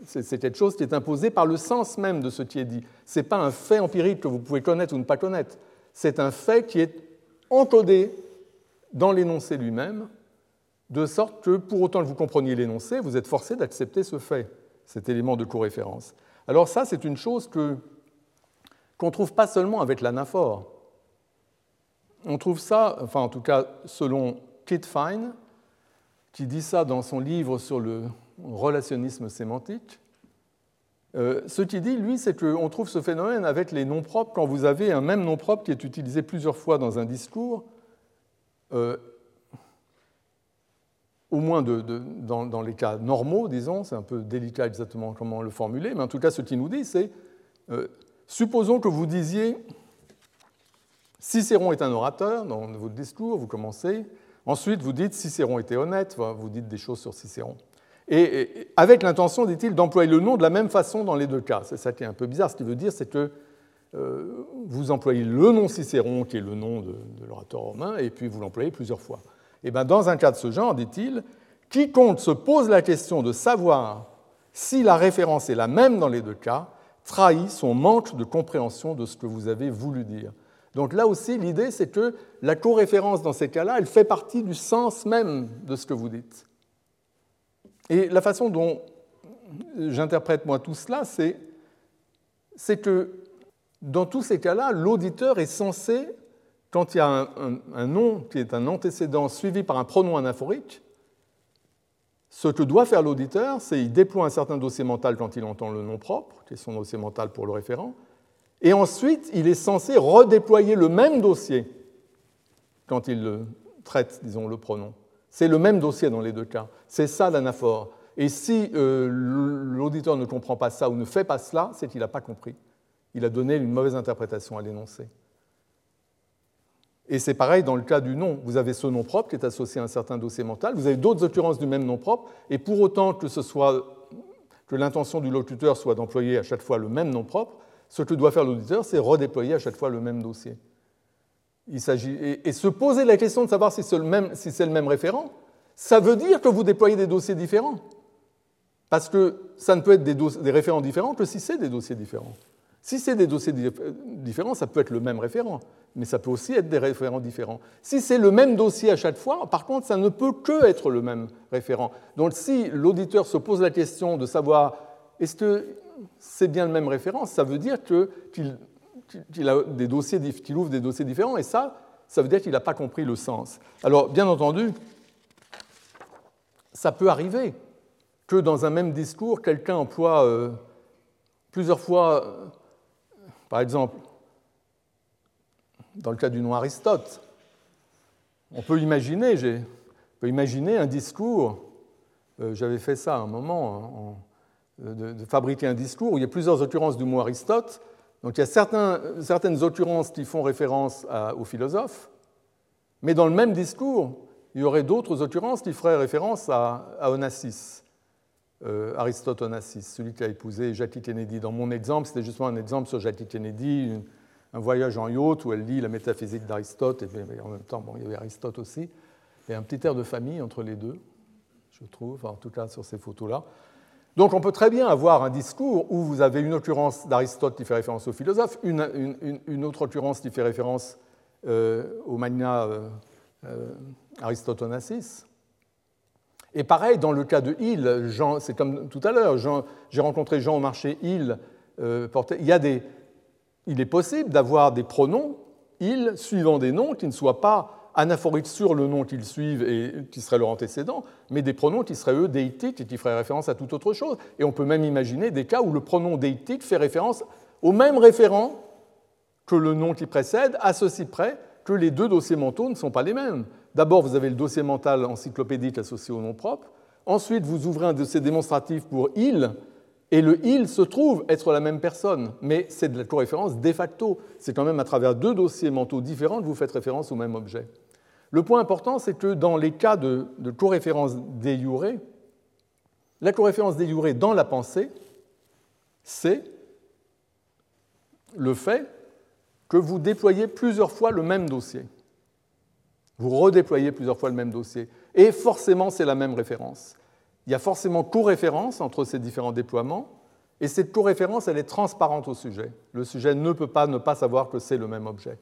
c'est quelque chose qui est imposé par le sens même de ce qui est dit. Ce n'est pas un fait empirique que vous pouvez connaître ou ne pas connaître. C'est un fait qui est encodé dans l'énoncé lui-même, de sorte que pour autant que vous compreniez l'énoncé, vous êtes forcé d'accepter ce fait, cet élément de co-référence. Alors ça, c'est une chose que qu'on trouve pas seulement avec l'anaphore. On trouve ça, enfin en tout cas selon Kit Fine, qui dit ça dans son livre sur le relationnisme sémantique, euh, ce qu'il dit, lui, c'est qu'on trouve ce phénomène avec les noms propres quand vous avez un même nom propre qui est utilisé plusieurs fois dans un discours, euh, au moins dans, les cas normaux, disons, c'est un peu délicat exactement comment le formuler, mais en tout cas, ce qu'il nous dit, c'est euh, Supposons que vous disiez Cicéron est un orateur dans votre discours, vous commencez. Ensuite, vous dites Cicéron était honnête, vous dites des choses sur Cicéron. Et avec l'intention, dit-il, d'employer le nom de la même façon dans les deux cas. C'est ça qui est un peu bizarre. Ce qu'il veut dire, c'est que euh, vous employez le nom Cicéron, qui est le nom de, l'orateur romain, et puis vous l'employez plusieurs fois. Et bien, dans un cas de ce genre, dit-il, quiconque se pose la question de savoir si la référence est la même dans les deux cas trahit son manque de compréhension de ce que vous avez voulu dire. Donc là aussi, l'idée, c'est que la coréférence dans ces cas-là, elle fait partie du sens même de ce que vous dites. Et la façon dont j'interprète moi tout cela, c'est que dans tous ces cas-là, l'auditeur est censé, quand il y a un, un, nom qui est un antécédent suivi par un pronom anaphorique, ce que doit faire l'auditeur, c'est qu'il déploie un certain dossier mental quand il entend le nom propre, qui est son dossier mental pour le référent, et ensuite il est censé redéployer le même dossier quand il traite, disons, le pronom. C'est le même dossier dans les deux cas. C'est ça l'anaphore. Et si euh, l'auditeur ne comprend pas ça ou ne fait pas cela, c'est qu'il n'a pas compris. Il a donné une mauvaise interprétation à l'énoncé. Et c'est pareil dans le cas du nom. Vous avez ce nom propre qui est associé à un certain dossier mental. Vous avez d'autres occurrences du même nom propre. Et pour autant que, l'intention du locuteur soit d'employer à chaque fois le même nom propre, ce que doit faire l'auditeur, c'est redéployer à chaque fois le même dossier. Il s'agit, et, se poser la question de savoir si c'est le, même, référent, ça veut dire que vous déployez des dossiers différents. Parce que ça ne peut être des référents différents que si c'est des dossiers différents. Si c'est des dossiers différents, ça peut être le même référent, mais ça peut aussi être des référents différents. Si c'est le même dossier à chaque fois, par contre, ça ne peut que être le même référent. Donc si l'auditeur se pose la question de savoir est-ce que c'est bien le même référent, ça veut dire qu'il ouvre des dossiers différents, et ça, ça veut dire qu'il n'a pas compris le sens. Alors, bien entendu, ça peut arriver que dans un même discours, quelqu'un emploie euh, plusieurs fois euh, par exemple, dans le cas du nom Aristote, on peut imaginer, peut un discours, euh, j'avais fait ça à un moment, hein, de, fabriquer un discours où il y a plusieurs occurrences du mot Aristote. Donc il y a certaines occurrences qui font référence aux philosophes, mais dans le même discours, il y aurait d'autres occurrences qui feraient référence à, à Onassis. Euh, Aristote Onassis, celui qui a épousé Jackie Kennedy. Dans mon exemple, c'était justement un exemple sur Jackie Kennedy, un voyage en yacht où elle lit la métaphysique d'Aristote, et en même temps, bon, il y avait Aristote aussi, et un petit air de famille entre les deux, je trouve, en tout cas sur ces photos-là. Donc on peut très bien avoir un discours où vous avez une occurrence d'Aristote qui fait référence au philosophe, une, autre occurrence qui fait référence euh, au magna euh, Aristote Onassis, et pareil, dans le cas de Hill, c'est comme tout à l'heure, j'ai rencontré Jean au marché. Euh, il, il est possible d'avoir des pronoms il suivant des noms qui ne soient pas anaphoriques sur le nom qu'ils suivent et qui serait leur antécédent, mais des pronoms qui seraient eux déitiques et qui feraient référence à toute autre chose. Et on peut même imaginer des cas où le pronom déitique fait référence au même référent que le nom qui précède, à ceci près que les deux dossiers mentaux ne sont pas les mêmes. D'abord, vous avez le dossier mental encyclopédique associé au nom propre. Ensuite, vous ouvrez un dossier démonstratif pour il, et le il se trouve être la même personne, mais c'est de la co-référence de facto. C'est quand même à travers deux dossiers mentaux différents que vous faites référence au même objet. Le point important, c'est que dans les cas de, de co-référence déjurée, la co-référence déjurée dans la pensée, c'est le fait que vous déployez plusieurs fois le même dossier. Vous redéployez plusieurs fois le même dossier. Et forcément, c'est la même référence. Il y a forcément co-référence entre ces différents déploiements, et cette co-référence, elle est transparente au sujet. Le sujet ne peut pas ne pas savoir que c'est le même objet.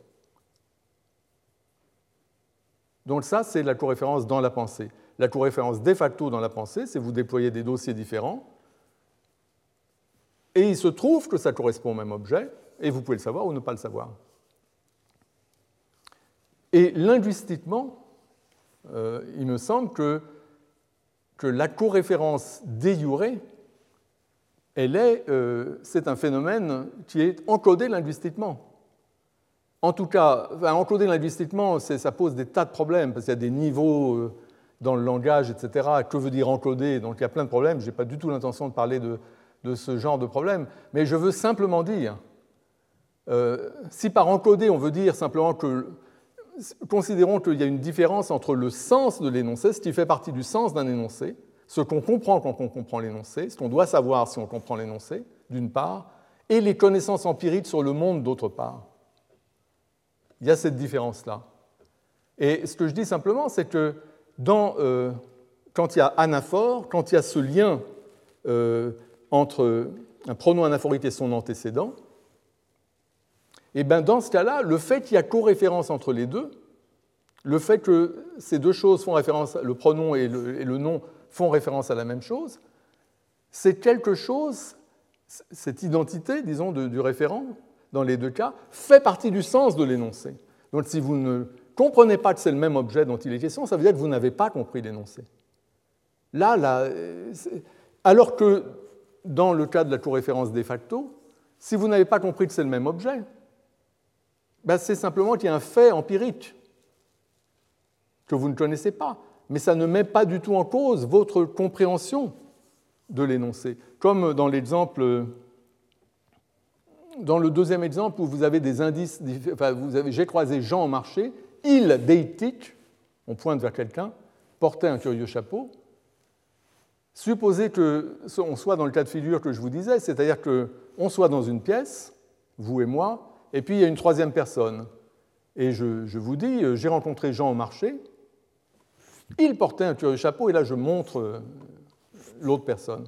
Donc ça, c'est la co-référence dans la pensée. La co-référence de facto dans la pensée, c'est vous déployez des dossiers différents, et il se trouve que ça correspond au même objet, et vous pouvez le savoir ou ne pas le savoir. Et linguistiquement, euh, il me semble que, que la coréférence déjurée, elle est, euh, c'est un phénomène qui est encodé linguistiquement. En tout cas, encodé linguistiquement, ça pose des tas de problèmes, parce qu'il y a des niveaux euh, dans le langage, etc. Que veut dire encoder? Donc il y a plein de problèmes. Je n'ai pas du tout l'intention de parler de, de, ce genre de problème, mais je veux simplement dire, si par encoder on veut dire simplement que considérons qu'il y a une différence entre le sens de l'énoncé, ce qui fait partie du sens d'un énoncé, ce qu'on comprend quand on comprend l'énoncé, ce qu'on doit savoir si on comprend l'énoncé, d'une part, et les connaissances empiriques sur le monde, d'autre part. Il y a cette différence-là. Et ce que je dis simplement, c'est que euh, quand il y a anaphore, quand il y a ce lien euh, entre un pronom anaphorique et son antécédent, eh bien dans ce cas-là, le fait qu'il y a co-référence entre les deux, le fait que ces deux choses font référence, le pronom et le, nom font référence à la même chose, c'est quelque chose, cette identité, disons, du référent, dans les deux cas, fait partie du sens de l'énoncé. Donc si vous ne comprenez pas que c'est le même objet dont il est question, ça veut dire que vous n'avez pas compris l'énoncé. Là, là, alors que dans le cas de la co-référence de facto, si vous n'avez pas compris que c'est le même objet, ben, c'est simplement qu'il y a un fait empirique que vous ne connaissez pas, mais ça ne met pas du tout en cause votre compréhension de l'énoncé. Comme dans l'exemple, dans le deuxième exemple où vous avez des indices, j'ai croisé Jean au marché, il déitique, on pointe vers quelqu'un, portait un curieux chapeau. Supposez qu'on soit dans le cas de figure que je vous disais, c'est-à-dire qu'on soit dans une pièce, vous et moi, et puis il y a une troisième personne. Et je, vous dis, euh, j'ai rencontré Jean au marché, il portait un curieux chapeau, et là je montre euh, l'autre personne.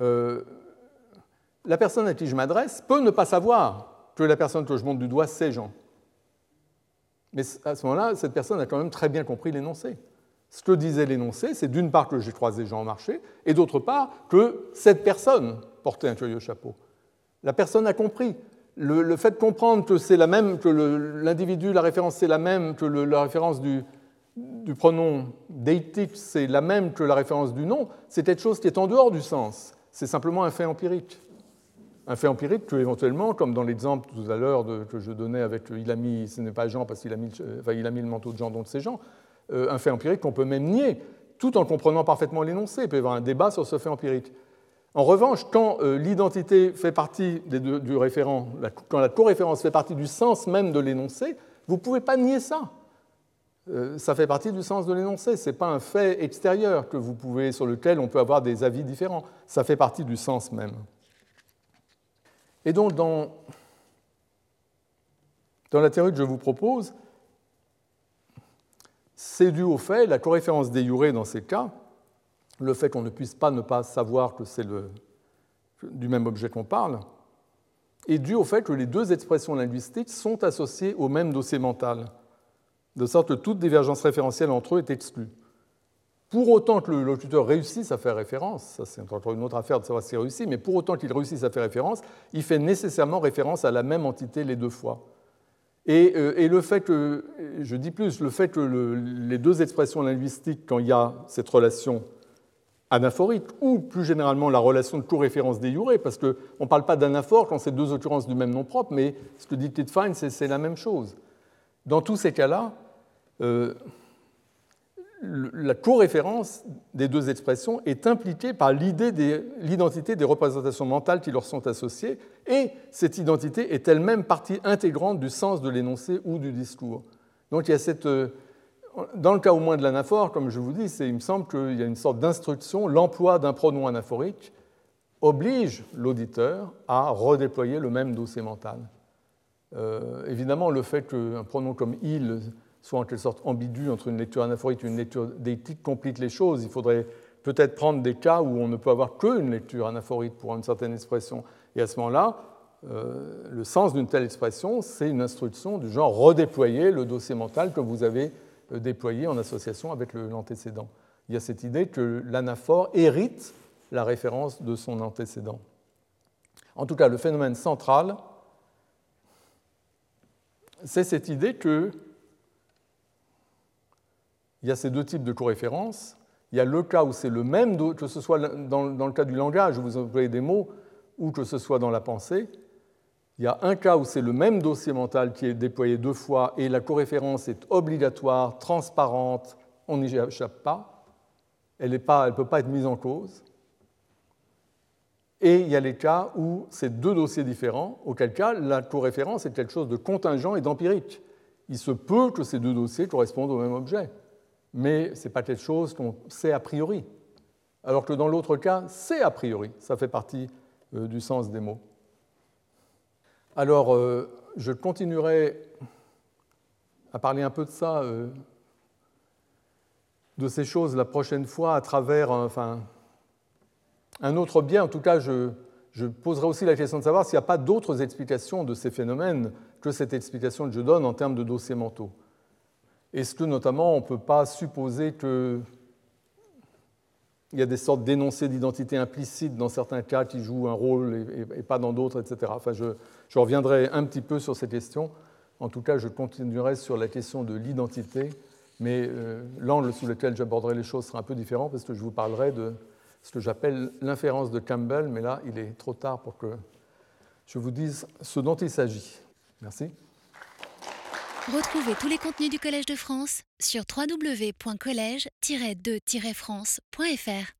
euh, la personne à qui je m'adresse peut ne pas savoir que la personne que je montre du doigt, c'est Jean. Mais à ce moment-là, cette personne a quand même très bien compris l'énoncé. Ce que disait l'énoncé, c'est d'une part que j'ai croisé Jean au marché, et d'autre part que cette personne portait un curieux chapeau. La personne a compris. Le, fait de comprendre que c'est la même, que l'individu, la référence, c'est la même, que la référence du, du pronom deitic, c'est la même que la référence du nom, c'est quelque chose qui est en dehors du sens. C'est simplement un fait empirique. Un fait empirique que, éventuellement, comme dans l'exemple tout à l'heure que je donnais avec il a mis, ce n'est pas Jean parce qu'il a, mis, il a mis le manteau de Jean, donc c'est Jean, euh, un fait empirique qu'on peut même nier, tout en comprenant parfaitement l'énoncé. Il peut y avoir un débat sur ce fait empirique. En revanche, quand euh, l'identité fait partie du référent, quand la coréférence fait partie du sens même de l'énoncé, vous ne pouvez pas nier ça. Euh, ça fait partie du sens de l'énoncé. Ce n'est pas un fait extérieur que vous pouvez, sur lequel on peut avoir des avis différents. Ça fait partie du sens même. Et donc, dans, la théorie que je vous propose, c'est dû au fait, la coréférence déjurée dans ces cas, le fait qu'on ne puisse pas ne pas savoir que c'est du même objet qu'on parle, est dû au fait que les deux expressions linguistiques sont associées au même dossier mental de sorte que toute divergence référentielle entre eux est exclue. Pour autant que le locuteur réussisse à faire référence, ça c'est encore une autre affaire de savoir s'il réussit, mais pour autant qu'il réussisse à faire référence, il fait nécessairement référence à la même entité les deux fois. Et, euh, le fait que, je dis plus, le fait que les deux expressions linguistiques, quand il y a cette relation anaphorique, ou plus généralement la relation de co-référence déjurée, parce qu'on ne parle pas d'anaphore quand c'est deux occurrences du même nom propre, mais ce que dit Titfine, c'est la même chose. Dans tous ces cas-là, euh, la co-référence des deux expressions est impliquée par l'identité des représentations mentales qui leur sont associées, et cette identité est elle-même partie intégrante du sens de l'énoncé ou du discours. Donc il y a cette, euh, dans le cas au moins de l'anaphore, comme je vous dis, il me semble qu'il y a une sorte d'instruction, l'emploi d'un pronom anaphorique oblige l'auditeur à redéployer le même dossier mental. Euh, évidemment, le fait qu'un pronom comme il soit en quelque sorte ambigu entre une lecture anaphorique et une lecture d'éthique complique les choses. Il faudrait peut-être prendre des cas où on ne peut avoir qu'une lecture anaphorique pour une certaine expression. Et à ce moment-là, euh, le sens d'une telle expression, c'est une instruction du genre redéployer le dossier mental que vous avez euh, déployé en association avec l'antécédent. Il y a cette idée que l'anaphore hérite la référence de son antécédent. En tout cas, le phénomène central, c'est cette idée que il y a ces deux types de coréférence. Il y a le cas où c'est le même, que ce soit dans, le cas du langage, où vous employez des mots, ou que ce soit dans la pensée. Il y a un cas où c'est le même dossier mental qui est déployé deux fois et la coréférence est obligatoire, transparente, on n'y échappe pas. Elle ne peut pas être mise en cause. Et il y a les cas où c'est deux dossiers différents, auquel cas la coréférence est quelque chose de contingent et d'empirique. Il se peut que ces deux dossiers correspondent au même objet mais ce n'est pas quelque chose qu'on sait a priori. Alors que dans l'autre cas, c'est a priori. Ça fait partie euh, du sens des mots. Alors, euh, je continuerai à parler un peu de ça, euh, de ces choses la prochaine fois à travers enfin, un autre biais. En tout cas, je, je poserai aussi la question de savoir s'il n'y a pas d'autres explications de ces phénomènes que cette explication que je donne en termes de dossiers mentaux. Est-ce que notamment on ne peut pas supposer qu'il y a des sortes d'énoncés d'identité implicites dans certains cas qui jouent un rôle et, pas dans d'autres, etc. Enfin, je, reviendrai un petit peu sur ces questions. En tout cas, je continuerai sur la question de l'identité, mais euh, l'angle sous lequel j'aborderai les choses sera un peu différent parce que je vous parlerai de ce que j'appelle l'inférence de Campbell, mais là, il est trop tard pour que je vous dise ce dont il s'agit. Merci.
Retrouvez tous les contenus du Collège de France sur www.colège-2-france.fr.